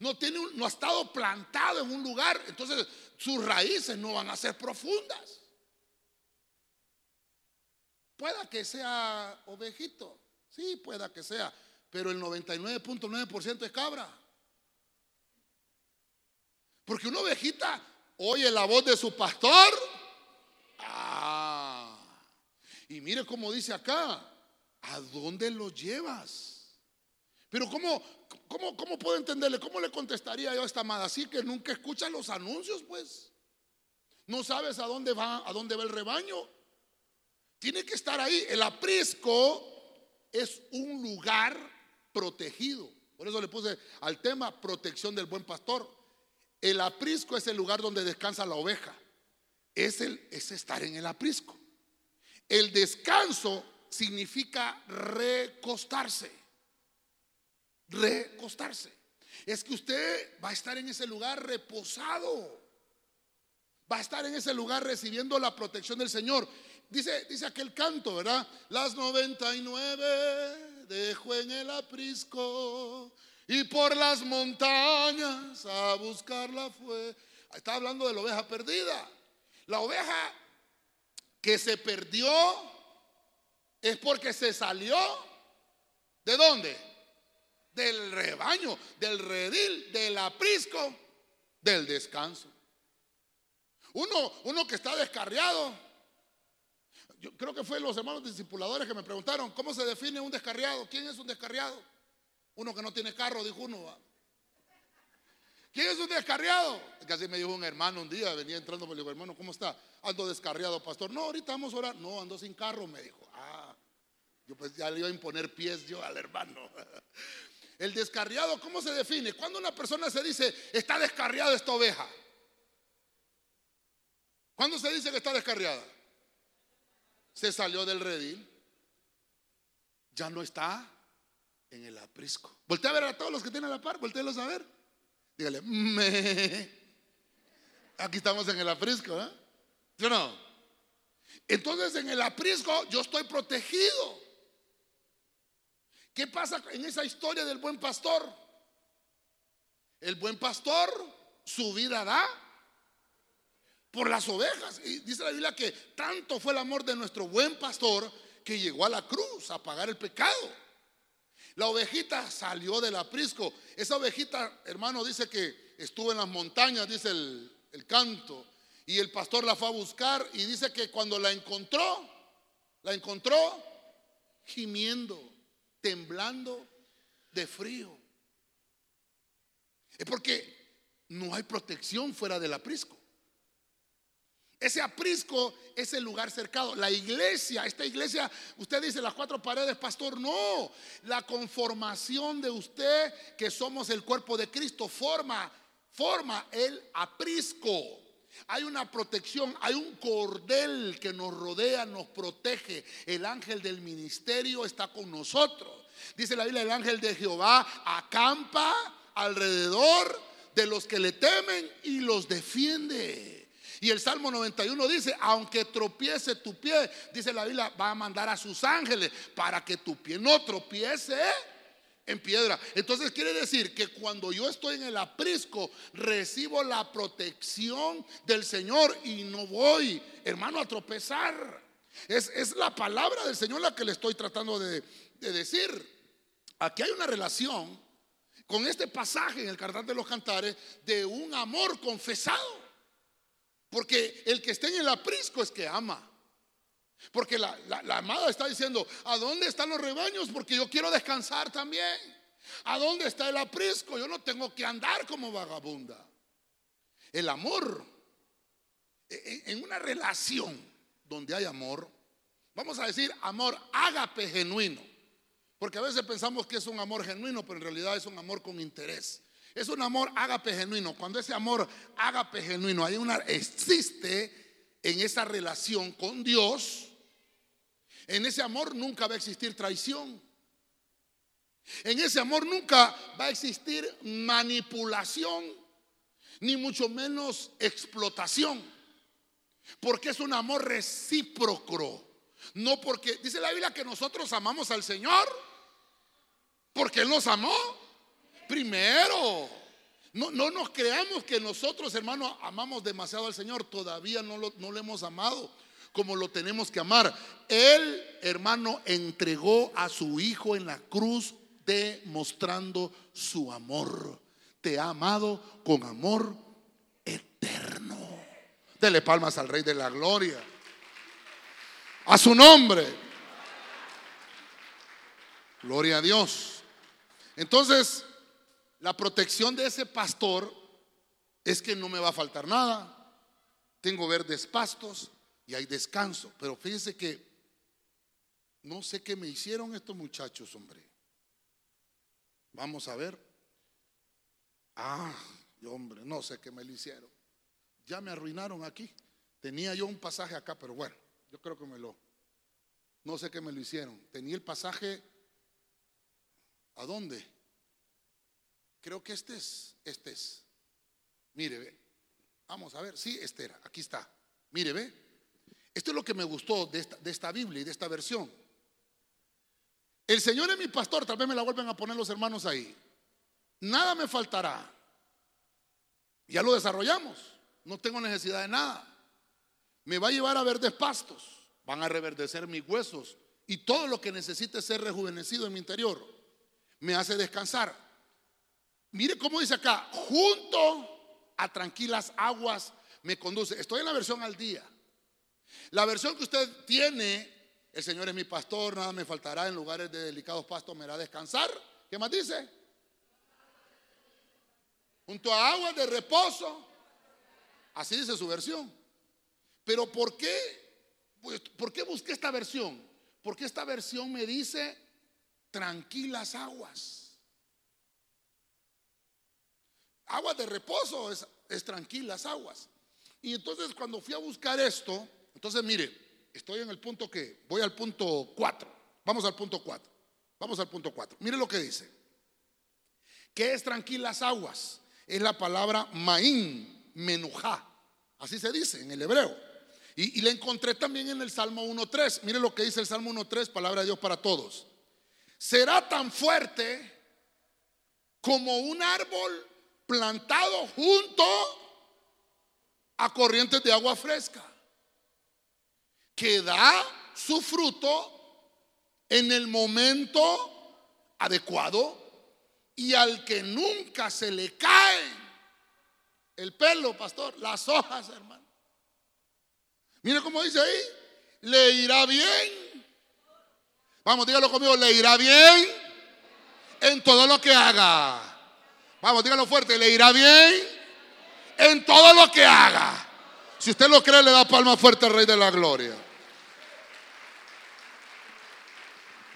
[SPEAKER 2] No, tiene no ha estado plantado en un lugar. Entonces sus raíces no van a ser profundas. Pueda que sea ovejito. Sí, pueda que sea. Pero el 99.9% es cabra. Porque una ovejita oye la voz de su pastor. Ah. Y mire cómo dice acá, ¿a dónde lo llevas? Pero ¿cómo, cómo, cómo puedo entenderle? ¿Cómo le contestaría yo a esta amada? Así que nunca escucha los anuncios, pues. No sabes a dónde va, a dónde va el rebaño. Tiene que estar ahí. El aprisco es un lugar protegido. Por eso le puse al tema protección del buen pastor. El aprisco es el lugar donde descansa la oveja. Es, el, es estar en el aprisco. El descanso significa recostarse. Recostarse. Es que usted va a estar en ese lugar reposado. Va a estar en ese lugar recibiendo la protección del Señor. Dice, dice aquel canto, ¿verdad? Las 99 dejo en el aprisco y por las montañas a buscarla fue. Está hablando de la oveja perdida. La oveja que se perdió es porque se salió. ¿De dónde? Del rebaño, del redil, del aprisco, del descanso. Uno, uno que está descarriado. Yo creo que fue los hermanos discipuladores que me preguntaron, ¿cómo se define un descarriado? ¿Quién es un descarriado? Uno que no tiene carro, dijo uno. ¿Quién es un descarriado? Casi me dijo un hermano un día, venía entrando, me dijo, hermano, ¿cómo está? Ando descarriado, pastor. No, ahorita vamos a orar. No, ando sin carro, me dijo. Ah, yo pues ya le iba a imponer pies yo al hermano. El descarriado, ¿cómo se define? Cuando una persona se dice, está descarriada esta oveja. ¿Cuándo se dice que está descarriada? Se salió del redil. Ya no está en el aprisco. Voltea a ver a todos los que tienen la par, voltealos a ver. Dígale, me. Aquí estamos en el aprisco, ¿eh? ¿Yo no? Entonces en el aprisco yo estoy protegido. ¿Qué pasa en esa historia del buen pastor? El buen pastor su vida da por las ovejas. Y dice la Biblia que tanto fue el amor de nuestro buen pastor que llegó a la cruz a pagar el pecado. La ovejita salió del aprisco. Esa ovejita, hermano, dice que estuvo en las montañas, dice el, el canto. Y el pastor la fue a buscar y dice que cuando la encontró, la encontró gimiendo, temblando de frío. Es porque no hay protección fuera del aprisco. Ese aprisco es el lugar cercado. La iglesia, esta iglesia, usted dice las cuatro paredes, pastor, no. La conformación de usted, que somos el cuerpo de Cristo, forma, forma el aprisco. Hay una protección, hay un cordel que nos rodea, nos protege. El ángel del ministerio está con nosotros. Dice la Biblia, el ángel de Jehová acampa alrededor de los que le temen y los defiende. Y el Salmo 91 dice, aunque tropiece tu pie, dice la Biblia, va a mandar a sus ángeles para que tu pie no tropiece en piedra. Entonces quiere decir que cuando yo estoy en el aprisco, recibo la protección del Señor y no voy, hermano, a tropezar. Es, es la palabra del Señor la que le estoy tratando de, de decir. Aquí hay una relación con este pasaje en el Cantar de los Cantares de un amor confesado. Porque el que esté en el aprisco es que ama. Porque la, amada está diciendo, ¿a dónde están los rebaños? Porque yo quiero descansar también. ¿A dónde está el aprisco? Yo no tengo que andar como vagabunda. El amor, en una relación donde hay amor, vamos a decir amor ágape genuino. Porque a veces pensamos que es un amor genuino, pero en realidad es un amor con interés. Es un amor ágape genuino. Cuando ese amor ágape genuino hay una existe en esa relación con Dios, en ese amor nunca va a existir traición. En ese amor nunca va a existir manipulación, ni mucho menos explotación. Porque es un amor recíproco. No porque, dice la Biblia que nosotros amamos al Señor porque Él nos amó primero. No, no nos creamos que nosotros, hermanos, amamos demasiado al Señor. Todavía no lo, no lo hemos amado como lo tenemos que amar. Él, hermano, entregó a su Hijo en la cruz demostrando su amor. Te ha amado con amor eterno. Dele palmas al Rey de la Gloria. A su nombre. Gloria a Dios. Entonces, la protección de ese pastor es que no me va a faltar nada. Tengo verdes pastos y hay descanso. Pero fíjense que no sé qué me hicieron estos muchachos, hombre. Vamos a ver. Ah, hombre, no sé qué me lo hicieron. Ya me arruinaron aquí. Tenía yo un pasaje acá, pero bueno, yo creo que me lo. No sé qué me lo hicieron. Tenía el pasaje ¿A dónde? Creo que este es, este es. Mire, ve. Vamos a ver, sí, Esther, aquí está. Mire, ve. Esto es lo que me gustó de esta, Biblia y de esta versión. El Señor es mi pastor, tal vez me la vuelven a poner los hermanos ahí. Nada me faltará. Ya lo desarrollamos. No tengo necesidad de nada. Me va a llevar a verdes pastos. Van a reverdecer mis huesos. Y todo lo que necesite ser rejuvenecido en mi interior me hace descansar. Mire cómo dice acá, junto a tranquilas aguas me conduce. Estoy en la versión al día. La versión que usted tiene, el Señor es mi pastor, nada me faltará, en lugares de delicados pastos me hará descansar. ¿Qué más dice? Junto a aguas de reposo. Así dice su versión. Pero ¿por qué? Pues, ¿Por qué busqué esta versión? Porque esta versión me dice tranquilas aguas. Agua de reposo es, tranquilas aguas. Y entonces cuando fui a buscar esto, entonces mire, estoy en el punto que, voy al punto 4. Vamos al punto 4. Vamos al punto 4. Mire lo que dice. ¿Qué es tranquilas aguas? Es la palabra maín, menujá. Así se dice en el hebreo. Y, y la encontré también en el Salmo 1.3. Mire lo que dice el Salmo 1.3, palabra de Dios para todos. Será tan fuerte como un árbol plantado junto a corrientes de agua fresca, que da su fruto en el momento adecuado y al que nunca se le cae el pelo, pastor, las hojas, hermano. Mire cómo dice ahí, le irá bien. Vamos, dígalo conmigo, le irá bien en todo lo que haga. Vamos, dígalo fuerte, le irá bien en todo lo que haga. Si usted lo cree, le da palma fuerte al Rey de la Gloria.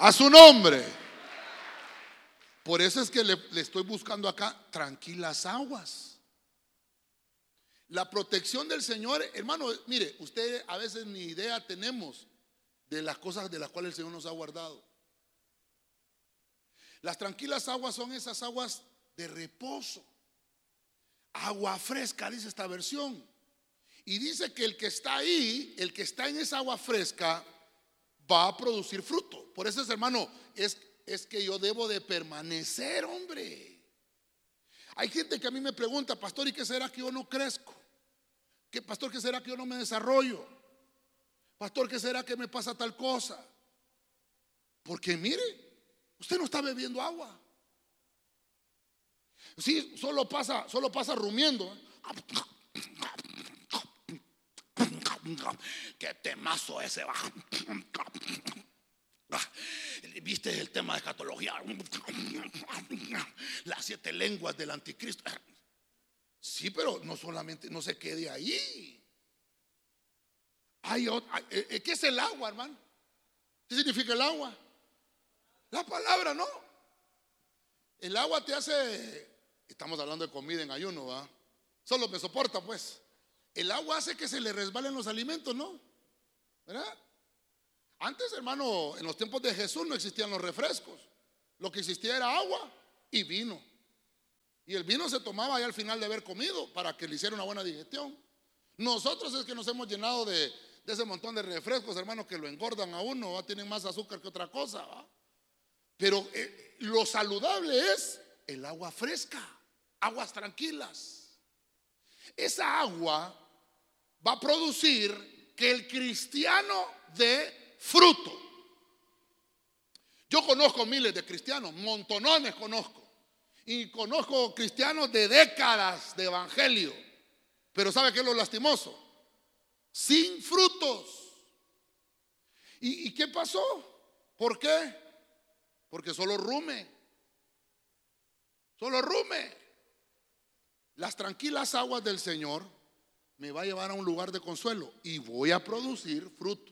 [SPEAKER 2] A su nombre. Por eso es que le, estoy buscando acá tranquilas aguas. La protección del Señor, hermano, mire, usted a veces ni idea tenemos de las cosas de las cuales el Señor nos ha guardado. Las tranquilas aguas son esas aguas de reposo. Agua fresca, dice esta versión. Y dice que el que está ahí, el que está en esa agua fresca, va a producir fruto. Por eso, es, hermano, es, es que yo debo de permanecer, hombre. Hay gente que a mí me pregunta, pastor, ¿y qué será que yo no crezco? ¿Qué, pastor, qué será que yo no me desarrollo? Pastor, ¿qué será que me pasa tal cosa? Porque mire, Usted no está bebiendo agua. Sí, solo pasa, solo pasa rumiendo. Qué temazo ese va. ¿Viste el tema de escatología? Las siete lenguas del anticristo. Sí, pero no solamente, no se quede ahí. Hay, eh, eh, ¿Qué es el agua, hermano? ¿Qué significa el agua? La palabra no. El agua te hace, estamos hablando de comida en ayuno, ¿va? Solo me soporta, pues. El agua hace que se le resbalen los alimentos, ¿no? ¿Verdad? Antes, hermano, en los tiempos de Jesús no existían los refrescos. Lo que existía era agua y vino. Y el vino se tomaba ya al final de haber comido para que le hiciera una buena digestión. Nosotros es que nos hemos llenado de, ese montón de refrescos, hermano, que lo engordan a uno, tienen más azúcar que otra cosa. Pero eh, lo saludable es el agua fresca, aguas tranquilas. Esa agua va a producir que el cristiano dé fruto. Yo conozco miles de cristianos, montonones conozco. Y conozco cristianos de décadas de evangelio. Pero ¿sabe qué es lo lastimoso? Sin frutos. ¿Y, y qué pasó? ¿Por qué? Porque solo rume. Solo rume. Las tranquilas aguas del Señor me va a llevar a un lugar de consuelo y voy a producir fruto.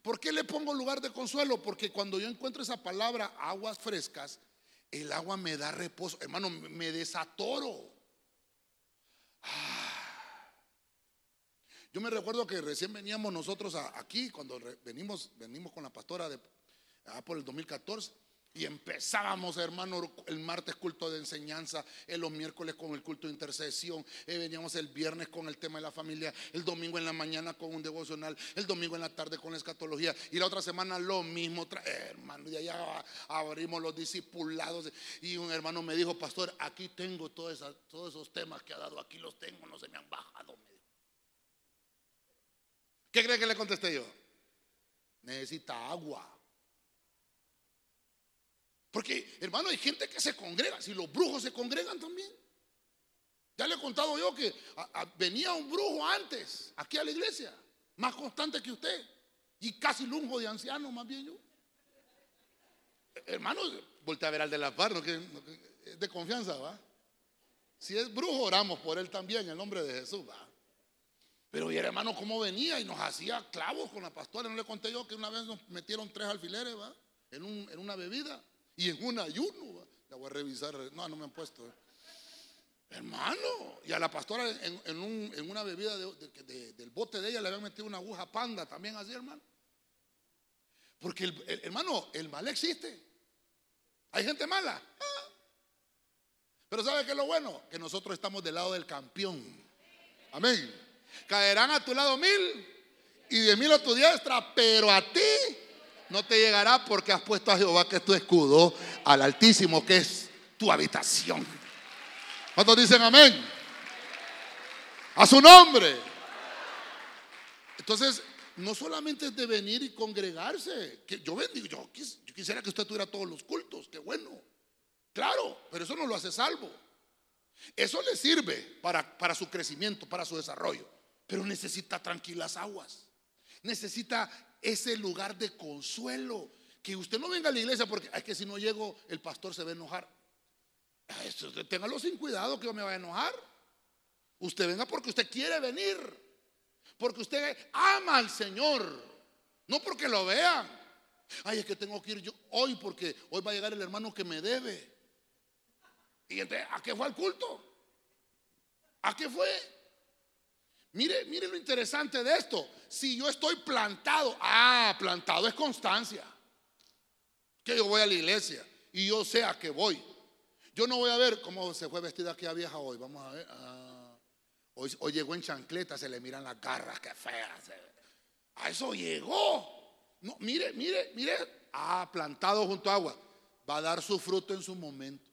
[SPEAKER 2] ¿Por qué le pongo lugar de consuelo? Porque cuando yo encuentro esa palabra aguas frescas, el agua me da reposo. Hermano, me desatoro. Ah. Yo me recuerdo que recién veníamos nosotros aquí, cuando venimos, venimos con la pastora de, Ah, por el 2014. Y empezábamos, hermano, el martes culto de enseñanza, en los miércoles con el culto de intercesión, eh, veníamos el viernes con el tema de la familia, el domingo en la mañana con un devocional, el domingo en la tarde con la escatología y la otra semana lo mismo, hermano, y allá abrimos los discipulados y un hermano me dijo, pastor, aquí tengo todos esos temas que ha dado, aquí los tengo, no se me han bajado. ¿Qué cree que le contesté yo? Necesita agua. Porque, hermano, hay gente que se congrega. Si los brujos se congregan también. Ya le he contado yo que venía un brujo antes, aquí a la iglesia, más constante que usted. Y casi lungo de anciano, más bien yo. Hermano, voltea a ver al de la par, que, es de confianza, ¿va? Si es brujo, oramos por él también, en el nombre de Jesús, ¿va? Pero y el hermano, ¿cómo venía? Y nos hacía clavos con la pastora. No le conté yo que una vez nos metieron tres alfileres, ¿va? En, un, en una bebida. Y en un ayuno, la voy a revisar, no, no me han puesto. Hermano, y a la pastora en, una bebida del bote de ella le habían metido una aguja panda, también así, hermano. Porque, hermano, el mal existe. Hay gente mala. Ah. Pero ¿sabe qué es lo bueno? Que nosotros estamos del lado del campeón. Amén. Caerán a tu lado mil y diez mil a tu diestra, pero a ti no te llegará porque has puesto a Jehová que es tu escudo, al Altísimo que es tu habitación. ¿Cuántos dicen amén? A su nombre. Entonces, no solamente es de venir y congregarse. Que yo bendigo, yo, yo quisiera que usted tuviera todos los cultos, qué bueno. Claro, pero eso no lo hace salvo. Eso le sirve para, para su crecimiento, para su desarrollo. Pero necesita tranquilas aguas. Necesita ese lugar de consuelo. Que usted no venga a la iglesia porque es que si no llego, el pastor se va a enojar. téngalo sin cuidado que yo me vaya a enojar. Usted venga porque usted quiere venir. Porque usted ama al Señor. No porque lo vean. Ay, es que tengo que ir yo hoy porque hoy va a llegar el hermano que me debe. Y entonces, ¿a qué fue al culto? ¿A qué fue? Mire, mire lo interesante de esto. Si yo estoy plantado, ah, plantado es constancia. Que yo voy a la iglesia y yo sé a qué voy. Yo no voy a ver cómo se fue vestida aquella vieja hoy. Vamos a ver. Ah, hoy, llegó en chancleta, se le miran las garras, qué fea. A eso llegó. No, mire, mire, mire. Ah, plantado junto a agua. Va a dar su fruto en su momento.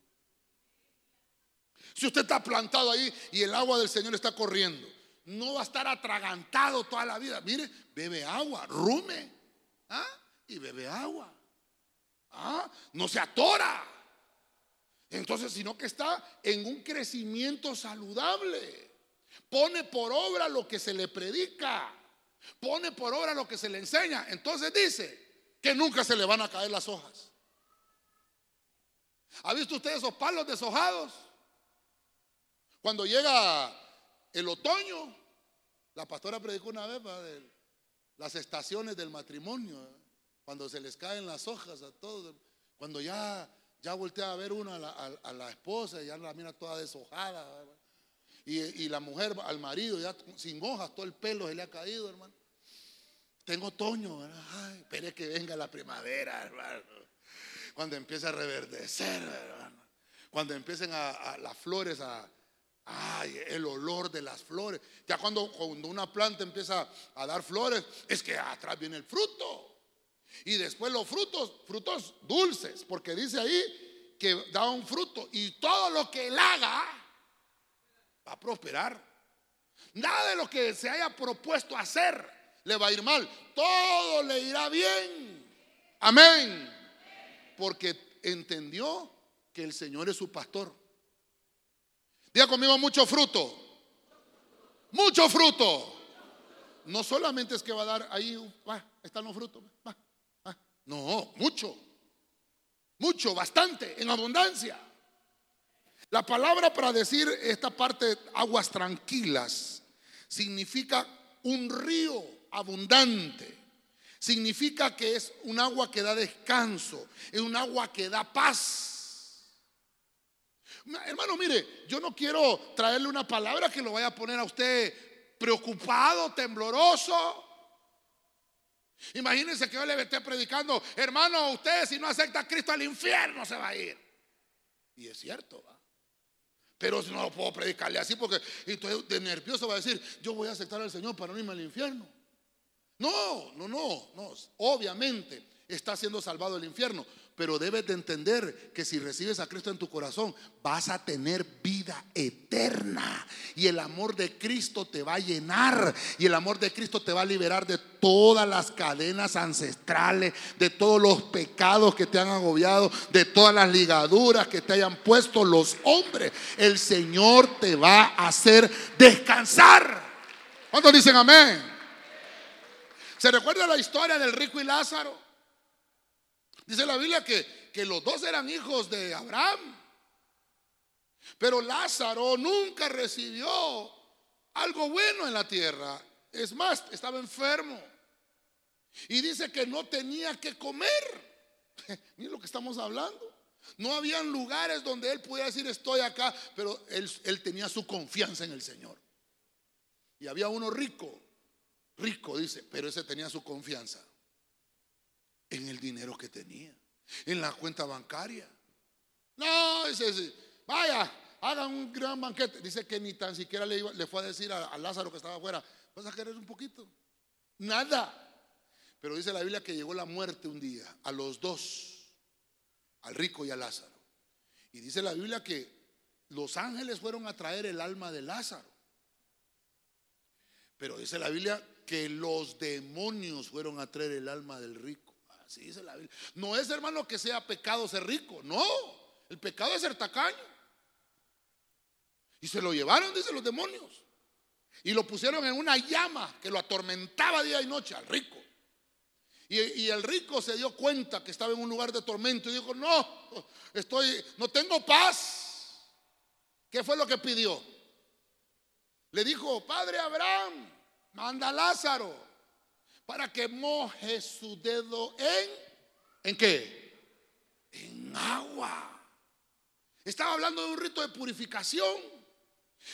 [SPEAKER 2] Si usted está plantado ahí y el agua del Señor está corriendo, no va a estar atragantado toda la vida. Mire, bebe agua, rume. ¿ah? Y bebe agua. ¿ah? No se atora. Entonces, sino que está en un crecimiento saludable. Pone por obra lo que se le predica. Pone por obra lo que se le enseña. Entonces dice que nunca se le van a caer las hojas. ¿Ha visto usted esos palos deshojados? Cuando llega el otoño, la pastora predicó una vez las estaciones del matrimonio, cuando se les caen las hojas a todos, cuando ya, ya voltea a ver uno a la, esposa y ya la mira toda deshojada, y, la mujer al marido ya sin hojas, todo el pelo se le ha caído, hermano. Tengo otoño, Ay, espere que venga la primavera, hermano. Cuando empiece a reverdecer. Cuando empiecen a las flores a, Ay, el olor de las flores. Ya cuando, cuando una planta empieza a dar flores, es que atrás viene el fruto. Y después los frutos, frutos dulces, porque dice ahí que da un fruto. Y todo lo que él haga va a prosperar. Nada de lo que se haya propuesto hacer le va a ir mal. Todo le irá bien. Amén. Porque entendió que el Señor es su pastor. Diga conmigo mucho fruto. Mucho fruto. No solamente es que va a dar ahí, va, están los frutos. No, mucho. Mucho, bastante, en abundancia. La palabra para decir esta parte, aguas tranquilas, significa un río abundante. Significa que es un agua que da descanso, es un agua que da paz. Hermano, mire, yo no quiero traerle una palabra que lo vaya a poner a usted preocupado, tembloroso. Imagínense que yo le esté predicando, hermano, usted si no acepta a Cristo al infierno se va a ir. Y es cierto, ¿va? Pero no lo puedo predicarle así porque de nervioso va a decir, yo voy a aceptar al Señor para no irme al infierno. No, no, no, no. Obviamente está siendo salvado del infierno pero debes de entender que si recibes a Cristo en tu corazón, vas a tener vida eterna. Y el amor de Cristo te va a llenar. Y el amor de Cristo te va a liberar de todas las cadenas ancestrales, de todos los pecados que te han agobiado, de todas las ligaduras que te hayan puesto los hombres. El Señor te va a hacer descansar. ¿Cuántos dicen amén? ¿Se recuerda la historia del rico y Lázaro? Dice la Biblia que, que los dos eran hijos de Abraham. Pero Lázaro nunca recibió algo bueno en la tierra. Es más, estaba enfermo. Y dice que no tenía que comer. Miren lo que estamos hablando. No habían lugares donde él pudiera decir estoy acá, pero él, él, tenía su confianza en el Señor. Y había uno rico, rico dice, pero ese tenía su confianza en el dinero que tenía, en la cuenta bancaria. No, ese, vaya, hagan un gran banquete. Dice que ni tan siquiera le, le fue a decir a, Lázaro que estaba afuera, vas a querer un poquito. Nada. Pero dice la Biblia que llegó la muerte un día a los dos, al rico y a Lázaro. Y dice la Biblia que los ángeles fueron a traer el alma de Lázaro. Pero dice la Biblia que los demonios fueron a traer el alma del rico. Así dice la Biblia. No es, hermano, que sea pecado ser rico. No, el pecado es ser tacaño. Y se lo llevaron, dice los demonios. Y lo pusieron en una llama que lo atormentaba día y noche al rico. Y, y, el rico se dio cuenta que estaba en un lugar de tormento y dijo, no, estoy, no tengo paz. ¿Qué fue lo que pidió? Le dijo, Padre Abraham, manda a Lázaro para que moje su dedo en, ¿en qué? En agua. Estaba hablando de un rito de purificación.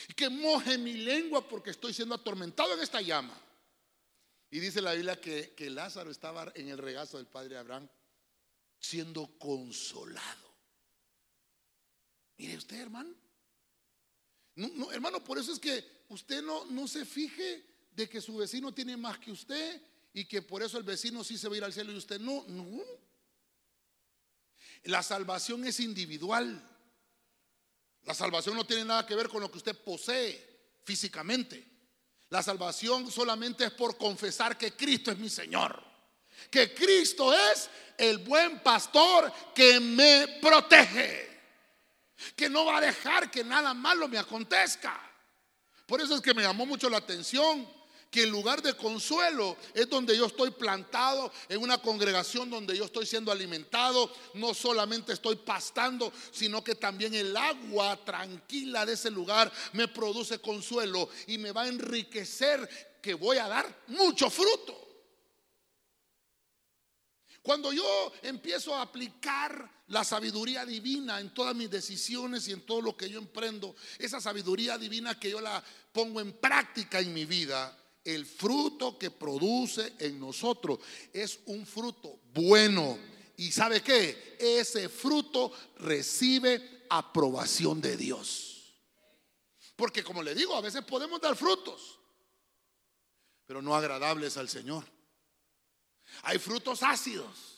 [SPEAKER 2] Y que moje mi lengua porque estoy siendo atormentado en esta llama. Y dice la Biblia que, que Lázaro estaba en el regazo del padre Abraham siendo consolado. Mire usted, hermano. No, hermano, por eso es que usted no, no se fije de que su vecino tiene más que usted y que por eso el vecino sí se va a ir al cielo y usted no. No. La salvación es individual. La salvación no tiene nada que ver con lo que usted posee físicamente. La salvación solamente es por confesar que Cristo es mi Señor. Que Cristo es el buen pastor que me protege que no va a dejar que nada malo me acontezca. Por eso es que me llamó mucho la atención que en lugar de consuelo es donde yo estoy plantado, en una congregación donde yo estoy siendo alimentado, no solamente estoy pastando, sino que también el agua tranquila de ese lugar me produce consuelo y me va a enriquecer que voy a dar mucho fruto. Cuando yo empiezo a aplicar la sabiduría divina en todas mis decisiones y en todo lo que yo emprendo, esa sabiduría divina que yo la pongo en práctica en mi vida, el fruto que produce en nosotros es un fruto bueno. ¿Y sabe qué? Ese fruto recibe aprobación de Dios. Porque como le digo, a veces podemos dar frutos, pero no agradables al Señor. Hay frutos ácidos.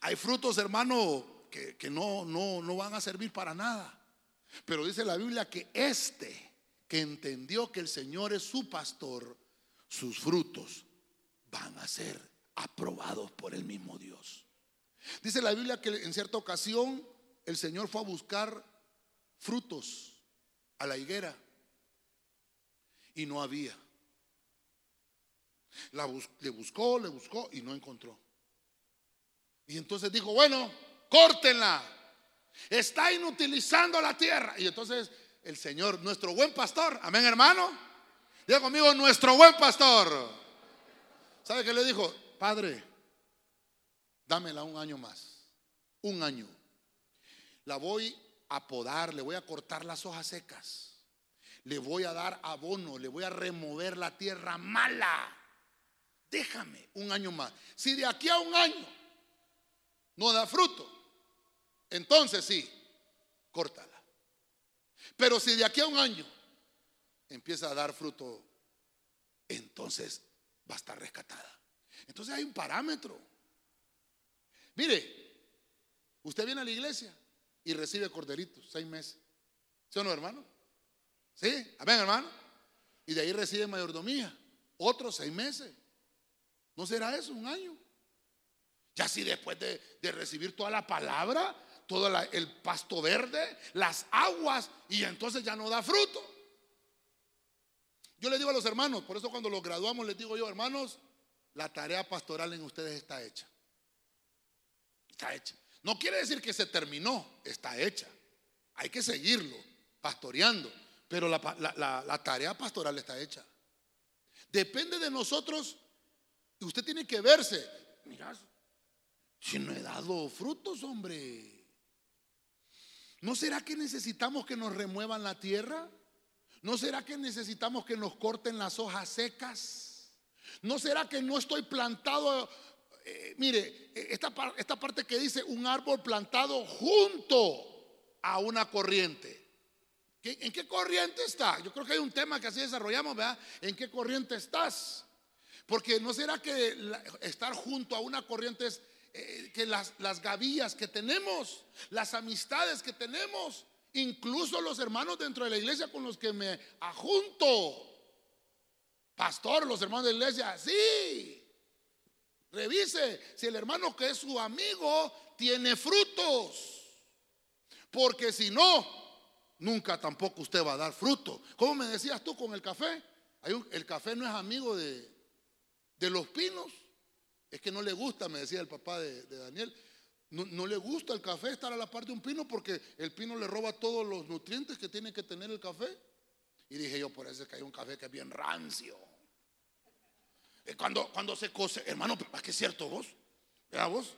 [SPEAKER 2] Hay frutos, hermano, que, no, no, no van a servir para nada. Pero dice la Biblia que este que entendió que el Señor es su pastor, sus frutos van a ser aprobados por el mismo Dios. Dice la Biblia que en cierta ocasión el Señor fue a buscar frutos a la higuera y no había le buscó, le buscó y no encontró. Y entonces dijo, bueno, córtenla. Está inutilizando la tierra. Y entonces el Señor, nuestro buen pastor, amén hermano. Diga conmigo, nuestro buen pastor. ¿Sabe qué le dijo? Padre, dámela un año más. Un año. La voy a podar, le voy a cortar las hojas secas. Le voy a dar abono, le voy a remover la tierra mala déjame un año más. Si de aquí a un año no da fruto, entonces sí, córtala. Pero si de aquí a un año empieza a dar fruto, entonces va a estar rescatada. Entonces hay un parámetro. Mire, usted viene a la iglesia y recibe corderitos, seis meses. ¿Sí o no, hermano? ¿Sí? Amén, hermano. Y de ahí recibe mayordomía, otros seis meses. ¿No será eso un año? Ya si después de, recibir toda la palabra, todo el pasto verde, las aguas, y entonces ya no da fruto. Yo le digo a los hermanos, por eso cuando los graduamos les digo yo, hermanos, la tarea pastoral en ustedes está hecha. Está hecha. No quiere decir que se terminó, está hecha. Hay que seguirlo, pastoreando, pero la, tarea pastoral está hecha. Depende de nosotros y usted tiene que verse. Mira, si no he dado frutos, hombre. ¿No será que necesitamos que nos remuevan la tierra? ¿No será que necesitamos que nos corten las hojas secas? ¿No será que no estoy plantado? Eh, mire, esta, esta parte que dice un árbol plantado junto a una corriente. ¿En qué corriente está? Yo creo que hay un tema que así desarrollamos, ¿verdad? ¿En qué corriente estás? Porque no será que estar junto a una corriente es eh, que las, las gavillas que tenemos, las amistades que tenemos, incluso los hermanos dentro de la iglesia con los que me ajunto. Pastor, los hermanos de la iglesia, sí. Revise si el hermano que es su amigo tiene frutos. Porque si no, nunca tampoco usted va a dar fruto. ¿Cómo me decías tú con el café? el café no es amigo de, los pinos. Es que no le gusta, me decía el papá de, Daniel. No, le gusta el café estar a la par de un pino porque el pino le roba todos los nutrientes que tiene que tener el café. Y dije yo, por eso es que hay un café que es bien rancio. Cuando, cuando se cose, hermano, ¿es que es cierto vos? ¿Vea vos?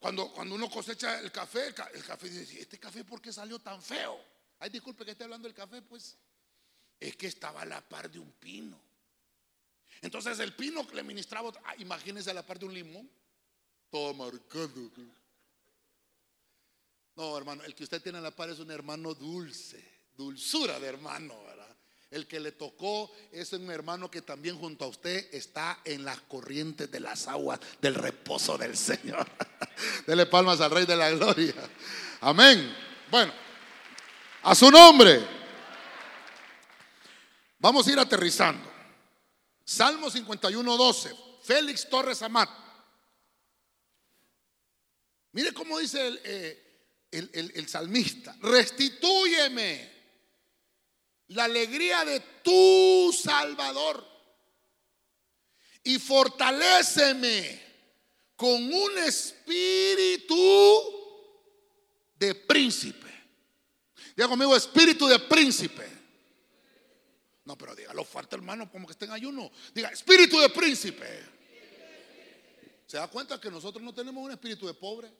[SPEAKER 2] Cuando, cuando uno cosecha el café, el café dice, ¿este café por qué salió tan feo? Ay, disculpe que esté hablando del café, pues. Es que estaba a la par de un pino. Entonces el pino que le ministraba, ah, imagínense a la par de un limón, todo marcado. No, hermano, el que usted tiene a la par es un hermano dulce, dulzura de hermano, ¿verdad? El que le tocó es un hermano que también junto a usted está en las corrientes de las aguas del reposo del Señor. Dele palmas al Rey de la Gloria. Amén. Bueno. A su nombre. Vamos a ir aterrizando. Salmo 51, 12. Félix Torres Amat. Mire cómo dice eh, el, el salmista. Restitúyeme la alegría de tu Salvador y fortaléceme con un espíritu de príncipe. Diga conmigo, espíritu de príncipe. No, pero dígalo fuerte, hermano, como que esté en ayuno. Diga, espíritu de príncipe. ¿Se da cuenta que nosotros no tenemos un espíritu de pobre?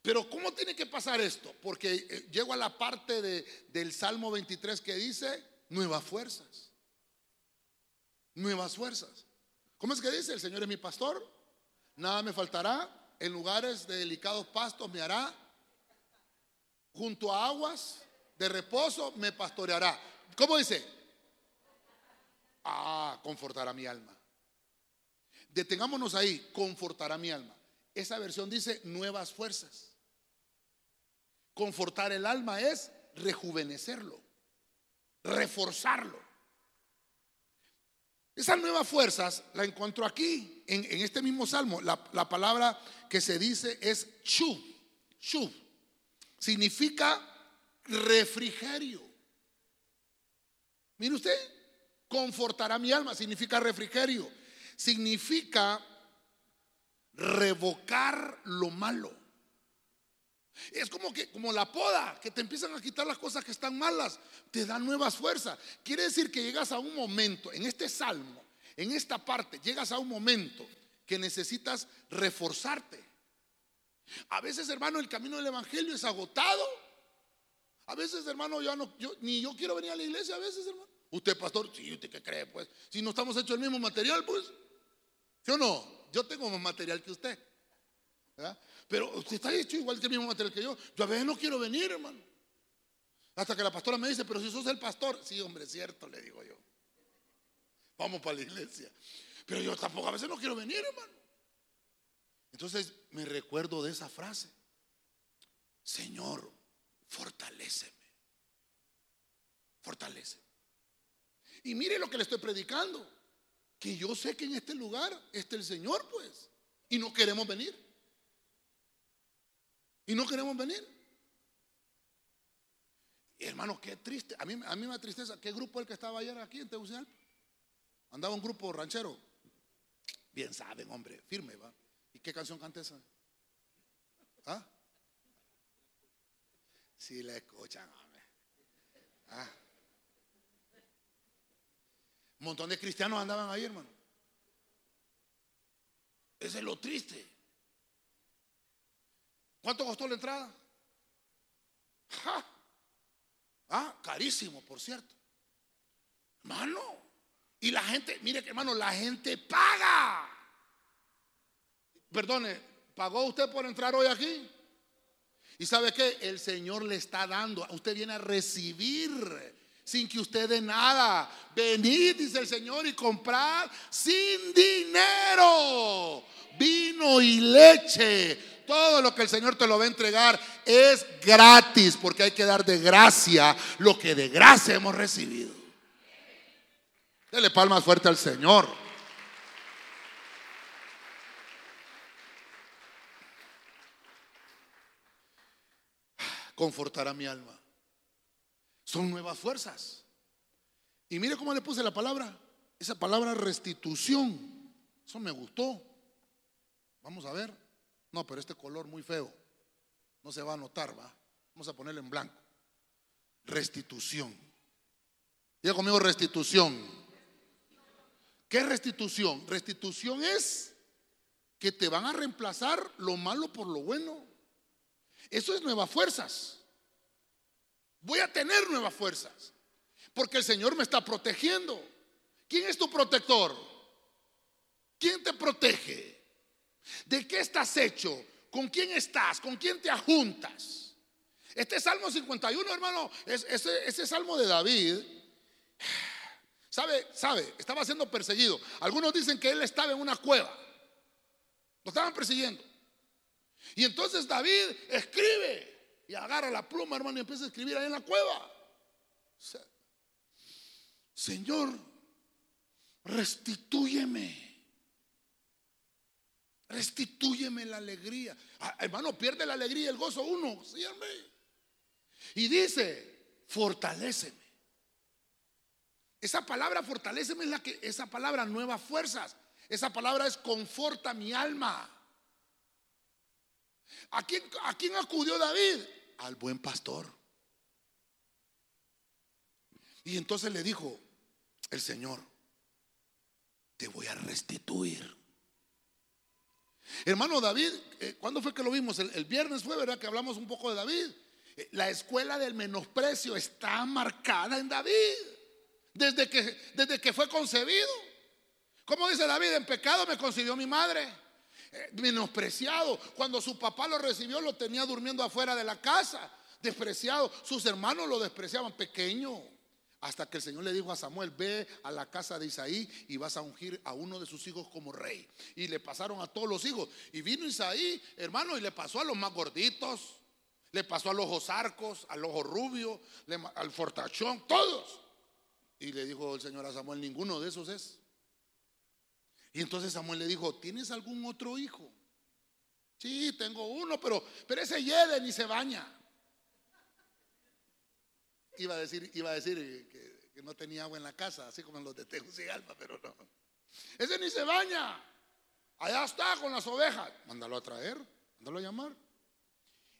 [SPEAKER 2] Pero ¿cómo tiene que pasar esto? Porque eh, llego a la parte del Salmo 23 que dice, nuevas fuerzas. Nuevas fuerzas. ¿Cómo es que dice? El Señor es mi pastor, nada me faltará, en lugares de delicados pastos me hará junto a aguas de reposo me pastoreará. ¿Cómo dice? Ah, confortará mi alma. Detengámonos ahí, confortará mi alma. Esa versión dice nuevas fuerzas. Confortar el alma es rejuvenecerlo, reforzarlo. Esas nuevas fuerzas la encuentro aquí, en, este mismo salmo. La, la, palabra que se dice es chu, chu significa refrigerio. Mire usted, confortará mi alma, significa refrigerio. Significa revocar lo malo. Es como que como la poda, que te empiezan a quitar las cosas que están malas, te dan nuevas fuerzas. Quiere decir que llegas a un momento en este salmo, en esta parte, llegas a un momento que necesitas reforzarte. A veces, hermano, el camino del Evangelio es agotado. A veces, hermano, yo no, yo, ni yo quiero venir a la iglesia, a veces, hermano. Usted, pastor, sí, usted qué cree, pues. Si no estamos hechos el mismo material, pues. ¿Sí o no? Yo tengo más material que usted. Pero usted está hecho igual que el mismo material que yo. Yo a veces no quiero venir, hermano. Hasta que la pastora me dice, pero si sos el pastor. Sí, hombre, cierto, le digo yo. Vamos para la iglesia. Pero yo tampoco a veces no quiero venir, hermano. Entonces me recuerdo de esa frase. Señor, fortaléceme. Fortalece. Y mire lo que le estoy predicando. Que yo sé que en este lugar está el Señor, pues. Y no queremos venir. Y no queremos venir. hermano, qué triste. A mí, a mí me da tristeza. ¿Qué grupo el que estaba ayer aquí en Tegucigalpa? Andaba un grupo ranchero. Bien saben, hombre, firme, va. ¿Y qué canción canta esa? ¿Ah? Escuchan, hombre. ¿Ah? Un montón de cristianos andaban ahí, hermano. Ese es lo triste. ¿Cuánto costó la entrada? Ah, carísimo, por cierto. Hermano. Y la gente, mire que hermano, la gente paga. Perdone, ¿pagó usted por entrar hoy aquí? ¿Y sabe qué? El Señor le está dando. Usted viene a recibir sin que usted dé nada. Venid, dice el Señor, y comprad sin dinero vino y leche. Todo lo que el Señor te lo va a entregar es gratis, porque hay que dar de gracia lo que de gracia hemos recibido. Dele palmas fuerte al Señor. Confortará mi alma. Son nuevas fuerzas. Y mire cómo le puse la palabra. Esa palabra restitución. Eso me gustó. Vamos a ver. No, pero este color muy feo. No se va a notar, va. Vamos a ponerlo en blanco. Restitución. Diga conmigo restitución. ¿Qué restitución? Restitución es que te van a reemplazar lo malo por lo bueno. Eso es nuevas fuerzas. Voy a tener nuevas fuerzas. Porque el Señor me está protegiendo. ¿Quién es tu protector? ¿Quién te protege? ¿De qué estás hecho? ¿Con quién estás? ¿Con quién te ajuntas? Este Salmo 51, hermano, es, ese, Salmo de David, ¿sabe? ¿Sabe? Estaba siendo perseguido. Algunos dicen que él estaba en una cueva. Lo estaban persiguiendo. Y entonces David escribe y agarra la pluma, hermano, y empieza a escribir ahí en la cueva. Señor, restitúyeme Restitúyeme la alegría. Ah, hermano, pierde la alegría y el gozo uno. Y dice, fortaléceme. Esa palabra fortaléceme es la que, esa palabra nuevas fuerzas. Esa palabra es conforta mi alma. ¿A quién, ¿A quién acudió David? Al buen pastor. Y entonces le dijo el Señor, te voy a restituir Hermano David, eh, ¿cuándo fue que lo vimos? El, viernes fue, ¿verdad? Que hablamos un poco de David. Eh, la escuela del menosprecio está marcada en David. Desde que, desde que fue concebido. ¿Cómo dice David? En pecado me concibió mi madre. Eh, menospreciado. Cuando su papá lo recibió, lo tenía durmiendo afuera de la casa. Despreciado. Sus hermanos lo despreciaban. Pequeño. Hasta que el Señor le dijo a Samuel, ve a la casa de Isaí y vas a ungir a uno de sus hijos como rey. Y le pasaron a todos los hijos. Y vino Isaí, hermano, y le pasó a los más gorditos, le pasó a los ojos arcos, al ojo rubio, al fortachón, todos. Y le dijo el Señor a Samuel, ninguno de esos es. Y entonces Samuel le dijo, ¿tienes algún otro hijo? Sí, tengo uno, pero, pero ese yede ni se baña iba a decir, iba a decir que, no tenía agua en la casa, así como en los de Tegucigalpa, pero no. Ese ni se baña. Allá está con las ovejas. Mándalo a traer, mándalo a llamar.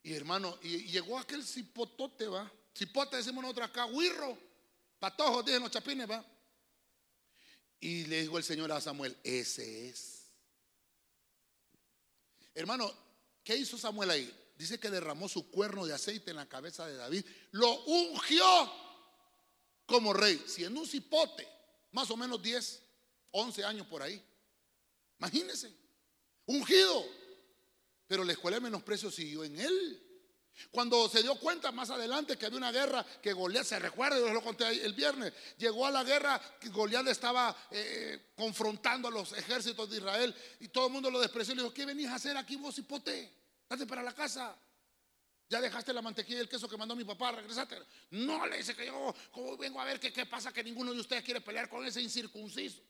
[SPEAKER 2] Y hermano, y, llegó aquel cipotote, va. Cipote decimos nosotros acá, huirro, patojos, dicen los chapines, va. Y le dijo el Señor a Samuel, ese es. Hermano, ¿qué hizo Samuel ahí? dice que derramó su cuerno de aceite en la cabeza de David, lo ungió como rey, siendo un cipote, más o menos 10, 11 años por ahí. Imagínense, ungido. Pero la escuela de menosprecio siguió en él. Cuando se dio cuenta más adelante que había una guerra que Goliat, se recuerda, yo lo conté el viernes, llegó a la guerra Goliat estaba eh, confrontando a los ejércitos de Israel y todo el mundo lo despreció. Le dijo, ¿qué venís a hacer aquí vos, cipote? Date para la casa. Ya dejaste la mantequilla y el queso que mandó mi papá, regresate. No, le dice que yo como vengo a ver qué pasa que ninguno de ustedes quiere pelear con ese incircunciso.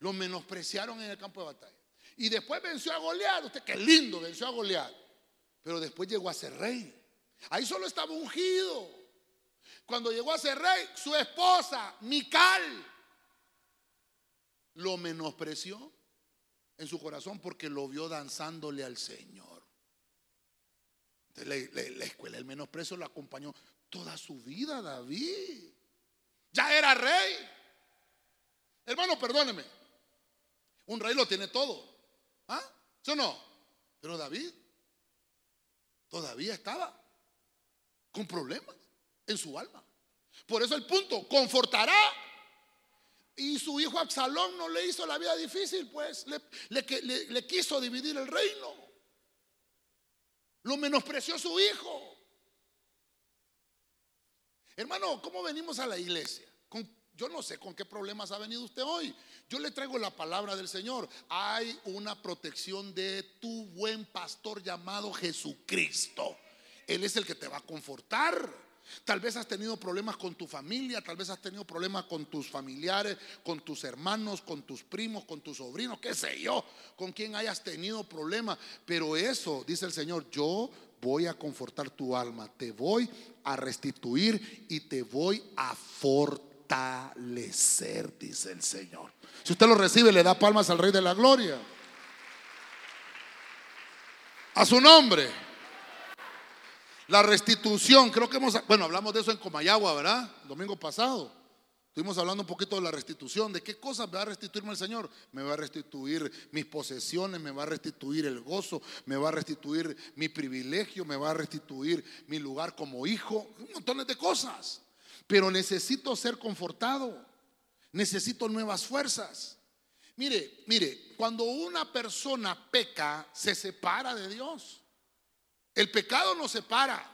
[SPEAKER 2] Lo menospreciaron en el campo de batalla. Y después venció a Goliat. Usted qué lindo, venció a Goliat. Pero después llegó a ser rey. Ahí solo estaba ungido. Cuando llegó a ser rey, su esposa, Mical, lo menospreció en su corazón porque lo vio danzándole al Señor. La, escuela del menosprecio lo acompañó toda su vida David. Ya era rey. Hermano, perdóneme. Un rey lo tiene todo. ¿Ah? ¿Sí no? Pero David todavía estaba con problemas en su alma. Por eso el punto, confortará. Y su hijo Absalón no le hizo la vida difícil, pues le quiso dividir el reino. lo menospreció su hijo. Hermano, ¿cómo venimos a la iglesia? yo no sé con qué problemas ha venido usted hoy. Yo le traigo la palabra del Señor. Hay una protección de tu buen pastor llamado Jesucristo. Él es el que te va a confortar. Tal vez has tenido problemas con tu familia, tal vez has tenido problemas con tus familiares, con tus hermanos, con tus primos, con tus sobrinos, qué sé yo, con quien hayas tenido problemas. Pero eso, dice el Señor, yo voy a confortar tu alma, te voy a restituir y te voy a fortalecer, dice el Señor. Si usted lo recibe, le da palmas al Rey de la Gloria. A su nombre. La restitución, creo que hemos, bueno, hablamos de eso en Comayagua, ¿verdad? Domingo pasado. Estuvimos hablando un poquito de la restitución, de qué cosas me va a restituirme el Señor. Me va a restituir mis posesiones, me va a restituir el gozo, me va a restituir mi privilegio, me va a restituir mi lugar como hijo, un montón de cosas. Pero necesito ser confortado, necesito nuevas fuerzas. Mire, mire, cuando una persona peca, se separa de Dios. El pecado nos separa.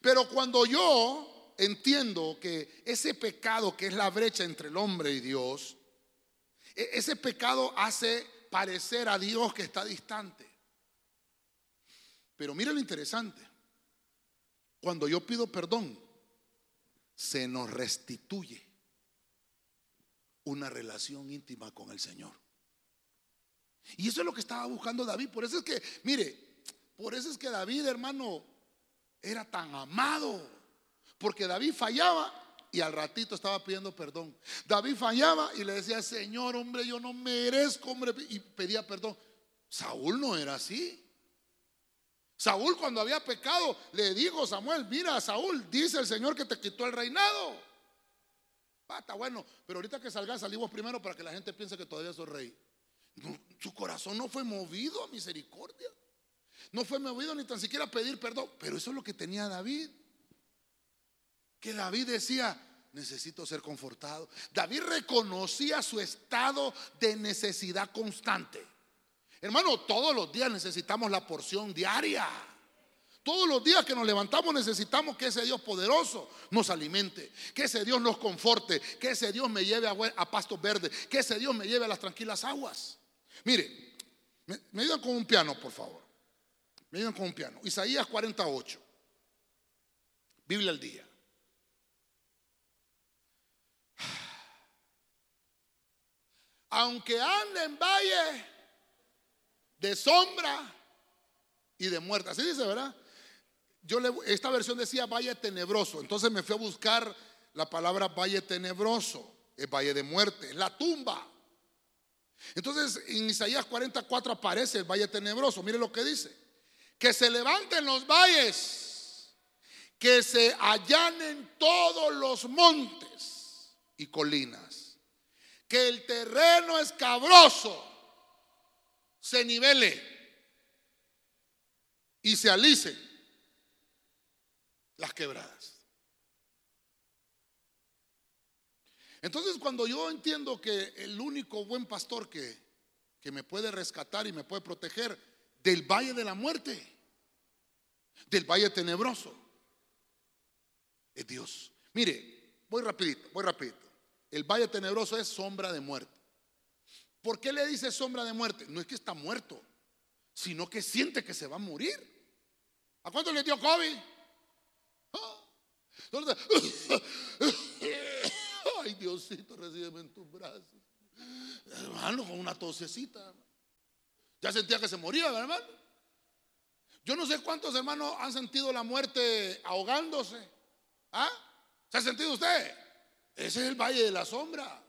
[SPEAKER 2] Pero cuando yo entiendo que ese pecado que es la brecha entre el hombre y Dios, e-, ese pecado hace parecer a Dios que está distante. Pero mira lo interesante. Cuando yo pido perdón, se nos restituye una relación íntima con el Señor. Y eso es lo que estaba buscando David. Por eso es que, mire, por eso es que David, hermano, era tan amado. Porque David fallaba y al ratito estaba pidiendo perdón. David fallaba y le decía, Señor, hombre, yo no merezco, hombre, y pedía perdón. Saúl no era así. Saúl cuando había pecado le dijo Samuel, mira Saúl, dice el Señor que te quitó el reinado. Ah, está bueno, pero ahorita que salgas salimos primero para que la gente piense que todavía soy rey. su corazón no fue movido a misericordia. No fue movido ni tan siquiera a pedir perdón. Pero eso es lo que tenía David. Que David decía, necesito ser confortado. David reconocía su estado de necesidad constante. Hermano, todos los días necesitamos la porción diaria. Todos los días que nos levantamos necesitamos que ese Dios poderoso nos alimente, que ese Dios nos conforte, que ese Dios me lleve a, pastos verdes, que ese Dios me lleve a las tranquilas aguas. Mire, me, me ayudan con un piano, por favor. Ayudan con un piano. Isaías 48. Biblia al día. Aunque ande en valle de sombra y de muerte. Así dice, ¿verdad? Yo le, esta versión decía valle tenebroso. Entonces me fui a buscar la palabra valle tenebroso. Es valle de muerte, es la tumba. Entonces en Isaías 44 aparece el valle tenebroso. Mire lo que dice que se levanten los valles, que se allanen todos los montes y colinas, que el terreno escabroso se nivele y se alicen las quebradas. Entonces cuando yo entiendo que el único buen pastor que, que me puede rescatar y me puede proteger del valle de la muerte del valle tenebroso es Dios. Mire, voy rapidito, voy rapidito. El valle tenebroso es sombra de muerte. ¿Por qué le dice sombra de muerte? No es que está muerto, sino que siente que se va a morir. ¿A cuánto le dio COVID? Ah. Ay, Diosito, recíbeme en tus brazos. Hermano, con una tosecita. Ya sentía que se moría, hermano. Yo no sé cuántos hermanos han sentido la muerte ahogándose. ¿Ah? ¿Se ha sentido usted? Ese es el valle de la sombra.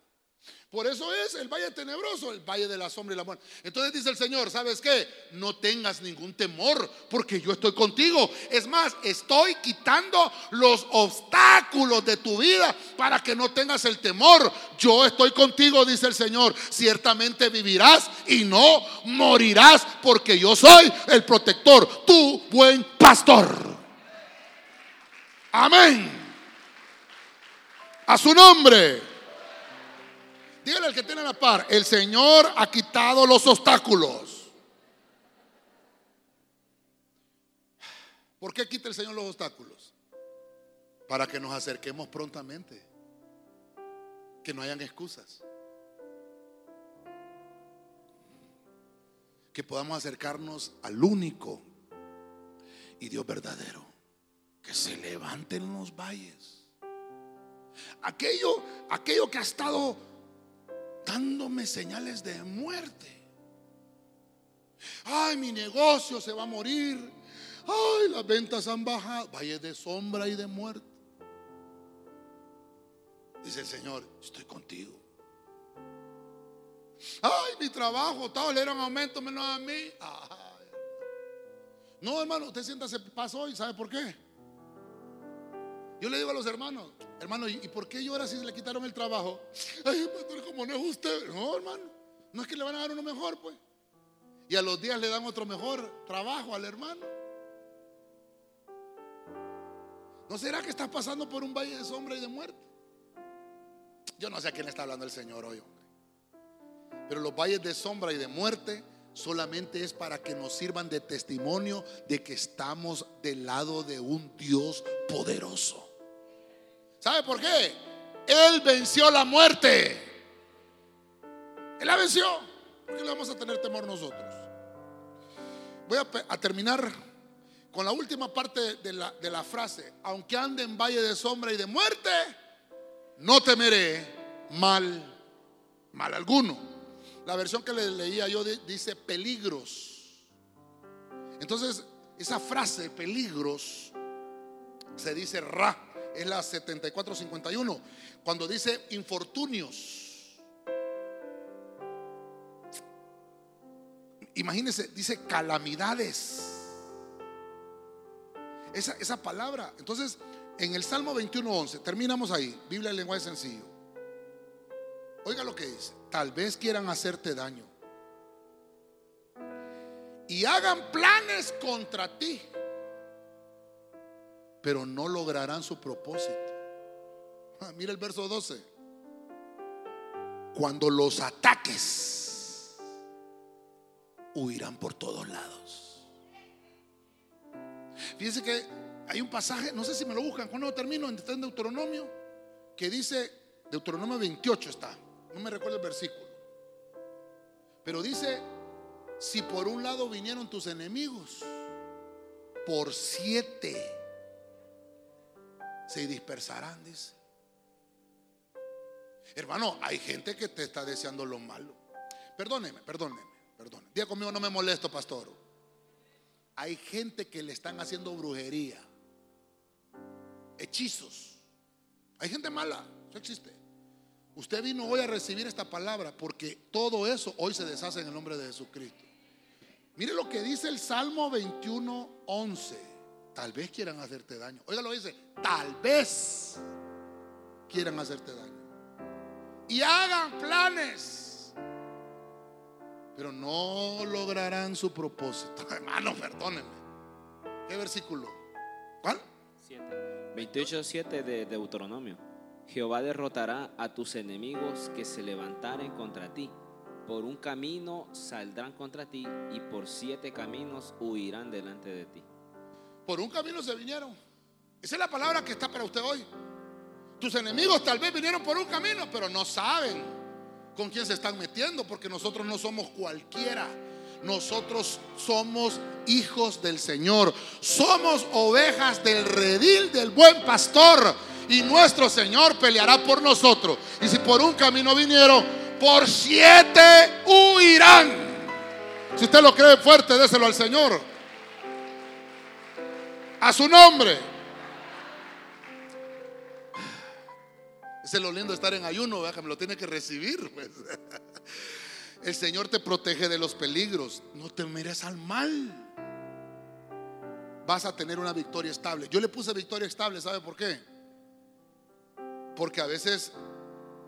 [SPEAKER 2] Por eso es el valle tenebroso, el valle de la sombra y la muerte. Entonces dice el Señor, ¿sabes qué? No tengas ningún temor porque yo estoy contigo. Es más, estoy quitando los obstáculos de tu vida para que no tengas el temor. Yo estoy contigo, dice el Señor. Ciertamente vivirás y no morirás porque yo soy el protector, tu buen pastor. Amén. A su nombre. Dígale al que tiene la par, el Señor ha quitado los obstáculos. ¿Por qué quita el Señor los obstáculos? Para que nos acerquemos prontamente. Que no hayan excusas. Que podamos acercarnos al único y Dios verdadero. Que se levanten los valles. Aquello, aquello que ha estado dándome señales de muerte. Ay, mi negocio se va a morir. Ay, las ventas han bajado. Valle de sombra y de muerte. Dice el Señor, estoy contigo. Ay, mi trabajo, todo le dieron aumento menos a mí. No, hermano, usted sienta se pasó y ¿sabe por qué? Yo le digo a los hermanos, hermano, ¿y por qué llora si le quitaron el trabajo? Ay, pastor, como no es usted. No, hermano, no es que le van a dar uno mejor, pues. Y a los días le dan otro mejor trabajo al hermano. ¿No será que estás pasando por un valle de sombra y de muerte? Yo no sé a quién está hablando el Señor hoy, hombre. Pero los valles de sombra y de muerte solamente es para que nos sirvan de testimonio de que estamos del lado de un Dios poderoso. ¿Sabe por qué? Él venció la muerte. Él la venció. ¿Por qué le vamos a tener temor nosotros? Voy a, terminar con la última parte de la, frase. Aunque ande en valle de sombra y de muerte, no temeré mal, mal alguno. La versión que le leía yo dice peligros. Entonces, esa frase, peligros, se dice ra, es la 7451. Cuando dice infortunios. Imagínense, dice calamidades. Esa, esa palabra. Entonces, en el Salmo 21.11, terminamos ahí, Biblia en lenguaje sencillo. Oiga lo que dice, tal vez quieran hacerte daño. Y hagan planes contra ti, pero no lograrán su propósito. Ah, mira el verso 12. Cuando los ataques huirán por todos lados. Fíjense que hay un pasaje, no sé si me lo buscan, cuando termino, está en Deuteronomio, que dice, Deuteronomio 28 está, no me recuerdo el versículo, pero dice, si por un lado vinieron tus enemigos, por siete se dispersarán, dice. Hermano, hay gente que te está deseando lo malo. Perdóneme, perdóneme. Perdón. Diga conmigo, no me molesto, pastor. Hay gente que le están haciendo brujería, hechizos. Hay gente mala, eso existe. Usted vino hoy a recibir esta palabra porque todo eso hoy se deshace en el nombre de Jesucristo. Mire lo que dice el Salmo 21, 11. Tal vez quieran hacerte daño. Oiga lo dice, tal vez quieran hacerte daño. Y hagan planes pero no lograrán su propósito. Hermano, perdónenme. ¿Qué versículo? ¿Cuál?
[SPEAKER 3] 28.7 de Deuteronomio. Jehová derrotará a tus enemigos que se levantaren contra ti. Por un camino saldrán contra ti y por siete caminos huirán delante de ti.
[SPEAKER 2] Por un camino se vinieron. Esa es la palabra que está para usted hoy. Tus enemigos tal vez vinieron por un camino, pero no saben con quién se están metiendo, porque nosotros no somos cualquiera. Nosotros somos hijos del Señor. Somos ovejas del redil del buen pastor. Y nuestro Señor peleará por nosotros. Y si por un camino vinieron, por siete huirán. Si usted lo cree fuerte, déselo al Señor. A su nombre. Ese es lo lindo de estar en ayuno, ¿verdad? me lo tiene que recibir. Pues. El Señor te protege de los peligros. No te mires al mal. Vas a tener una victoria estable. Yo le puse victoria estable, ¿sabe por qué? Porque a veces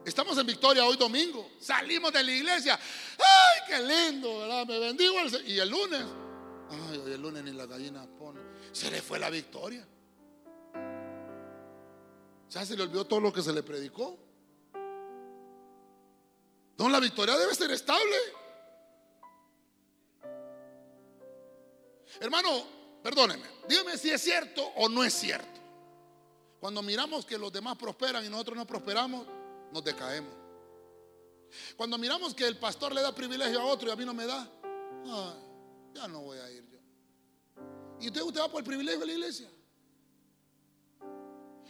[SPEAKER 2] estamos en victoria hoy domingo. Salimos de la iglesia. ¡Ay, qué lindo! ¿verdad? Me bendigo. Y el lunes. Ay, el lunes ni la gallina pone. Se le fue la victoria. Ya se le olvidó todo lo que se le predicó. No, la victoria debe ser estable. Hermano, perdóneme, dígame si es cierto o no es cierto. Cuando miramos que los demás prosperan y nosotros no prosperamos, nos decaemos. Cuando miramos que el pastor le da privilegio a otro y a mí no me da, ya no voy a ir yo. ¿Y usted, usted va por el privilegio de la iglesia?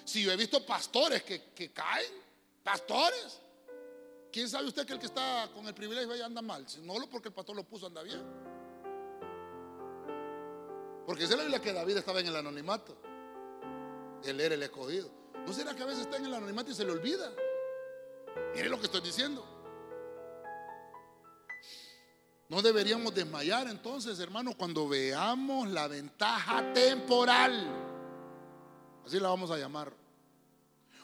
[SPEAKER 2] Si yo he visto pastores que, que caen, pastores. ¿Quién sabe usted que el que está con el privilegio ahí anda mal? No porque el pastor lo puso, anda bien. Porque es la Biblia que David estaba en el anonimato. Él era el escogido. ¿No será que a veces está en el anonimato y se le olvida? Mire lo que estoy diciendo. No deberíamos desmayar entonces, hermano, cuando veamos la ventaja temporal. Así la vamos a llamar.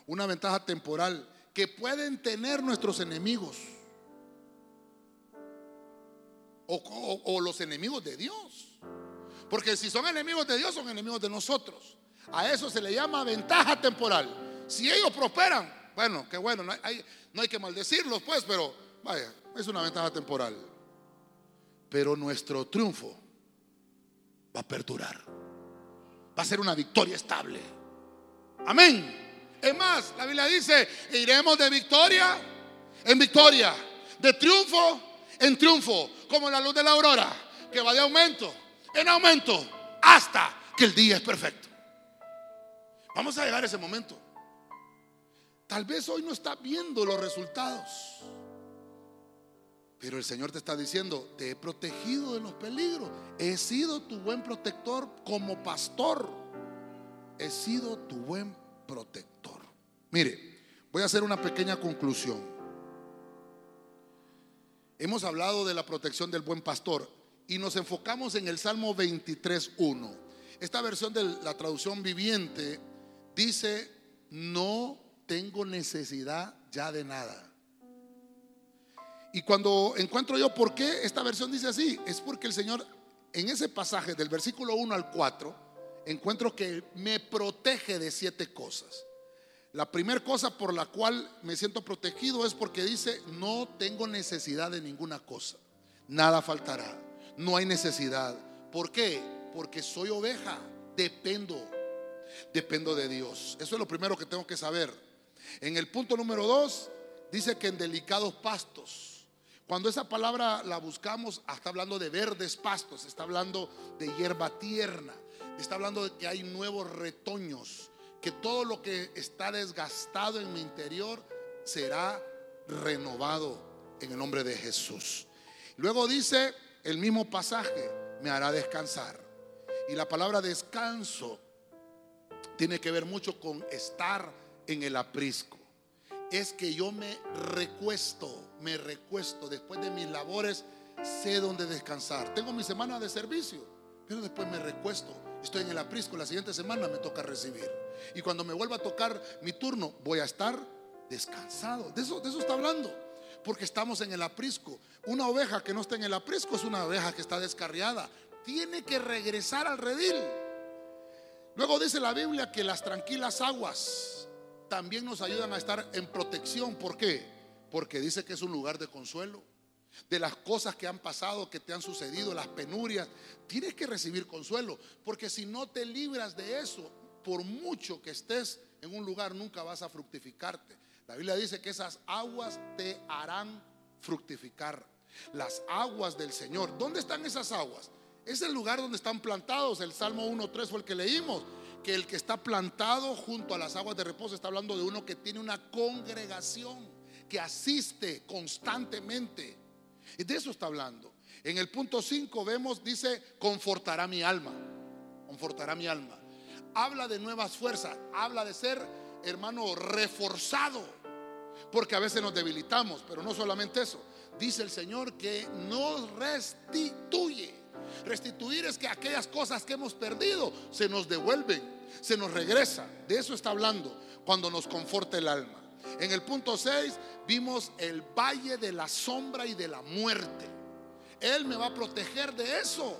[SPEAKER 2] Una ventaja temporal que pueden tener nuestros enemigos. O, los enemigos de Dios. Porque si son enemigos de Dios, son enemigos de nosotros. A eso se le llama ventaja temporal. Si ellos prosperan, bueno, qué bueno, no hay, no hay que maldecirlos, pues, pero vaya, es una ventaja temporal. Pero nuestro triunfo va a perdurar. Va a ser una victoria estable. Amén. Es más, la Biblia dice, iremos de victoria en victoria, de triunfo en triunfo, como la luz de la aurora, que va de aumento en aumento hasta que el día es perfecto. Vamos a llegar a ese momento. Tal vez hoy no está viendo los resultados. Pero el Señor te está diciendo, te he protegido de los peligros. He sido tu buen protector como pastor. He sido tu buen protector. Mire, voy a hacer una pequeña conclusión. Hemos hablado de la protección del buen pastor y nos enfocamos en el Salmo 23.1. Esta versión de la traducción viviente dice, no tengo necesidad ya de nada. Y cuando encuentro yo por qué esta versión dice así, es porque el Señor en ese pasaje del versículo 1 al 4 encuentro que me protege de siete cosas. La primera cosa por la cual me siento protegido es porque dice, no tengo necesidad de ninguna cosa. Nada faltará. No hay necesidad. ¿Por qué? Porque soy oveja. Dependo. Dependo de Dios. Eso es lo primero que tengo que saber. En el punto número 2 dice que en delicados pastos. Cuando esa palabra la buscamos, está hablando de verdes pastos, está hablando de hierba tierna, está hablando de que hay nuevos retoños, que todo lo que está desgastado en mi interior será renovado en el nombre de Jesús. Luego dice el mismo pasaje, me hará descansar. Y la palabra descanso tiene que ver mucho con estar en el aprisco es que yo me recuesto, me recuesto después de mis labores, sé dónde descansar. Tengo mi semana de servicio, pero después me recuesto. Estoy en el aprisco, la siguiente semana me toca recibir. Y cuando me vuelva a tocar mi turno, voy a estar descansado. De eso, de eso está hablando. Porque estamos en el aprisco. Una oveja que no está en el aprisco es una oveja que está descarriada. Tiene que regresar al redil. Luego dice la Biblia que las tranquilas aguas también nos ayudan a estar en protección. ¿Por qué? Porque dice que es un lugar de consuelo. De las cosas que han pasado, que te han sucedido, las penurias, tienes que recibir consuelo. Porque si no te libras de eso, por mucho que estés en un lugar, nunca vas a fructificarte. La Biblia dice que esas aguas te harán fructificar. Las aguas del Señor. ¿Dónde están esas aguas? Es el lugar donde están plantados. El Salmo 1.3 fue el que leímos que el que está plantado junto a las aguas de reposo está hablando de uno que tiene una congregación, asiste constantemente. Y de eso está hablando. En el punto 5 vemos, dice, confortará mi alma. Confortará mi alma. Habla de nuevas fuerzas, habla de ser, hermano, reforzado. Porque a veces nos debilitamos, pero no solamente eso. Dice el Señor que nos restituye. Restituir es que aquellas cosas que hemos perdido se nos devuelven, se nos regresa. De eso está hablando cuando nos conforta el alma. En el punto 6 vimos el valle de la sombra y de la muerte. Él me va a proteger de eso.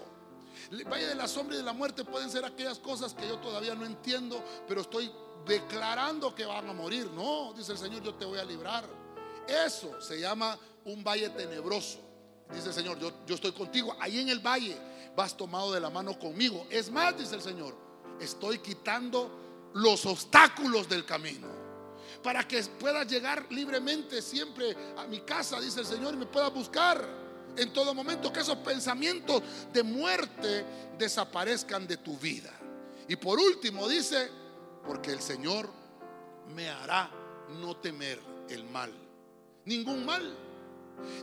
[SPEAKER 2] El valle de la sombra y de la muerte pueden ser aquellas cosas que yo todavía no entiendo, pero estoy declarando que van a morir. No, dice el Señor, yo te voy a librar. Eso se llama un valle tenebroso. Dice el Señor, yo, yo estoy contigo ahí en el valle, vas tomado de la mano conmigo. Es más, dice el Señor, estoy quitando los obstáculos del camino. Para que puedas llegar libremente siempre a mi casa, dice el Señor, y me puedas buscar en todo momento. Que esos pensamientos de muerte desaparezcan de tu vida. Y por último dice, porque el Señor me hará no temer el mal. Ningún mal.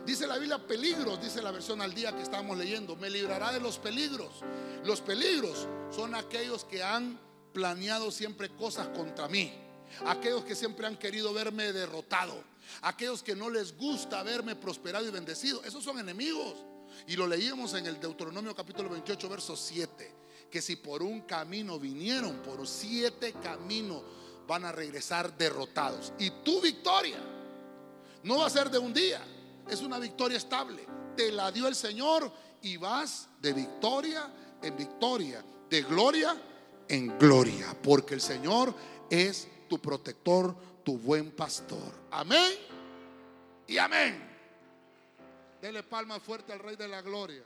[SPEAKER 2] Dice la Biblia peligros, dice la versión al día que estábamos leyendo. Me librará de los peligros. Los peligros son aquellos que han planeado siempre cosas contra mí. Aquellos que siempre han querido verme derrotado. Aquellos que no les gusta verme prosperado y bendecido. Esos son enemigos. Y lo leíamos en el Deuteronomio capítulo 28, verso 7. Que si por un camino vinieron, por siete caminos van a regresar derrotados. Y tu victoria no va a ser de un día es una victoria estable. Te la dio el Señor y vas de victoria en victoria, de gloria en gloria, porque el Señor es tu protector, tu buen pastor. Amén y amén. Dele palma fuerte al Rey de la Gloria.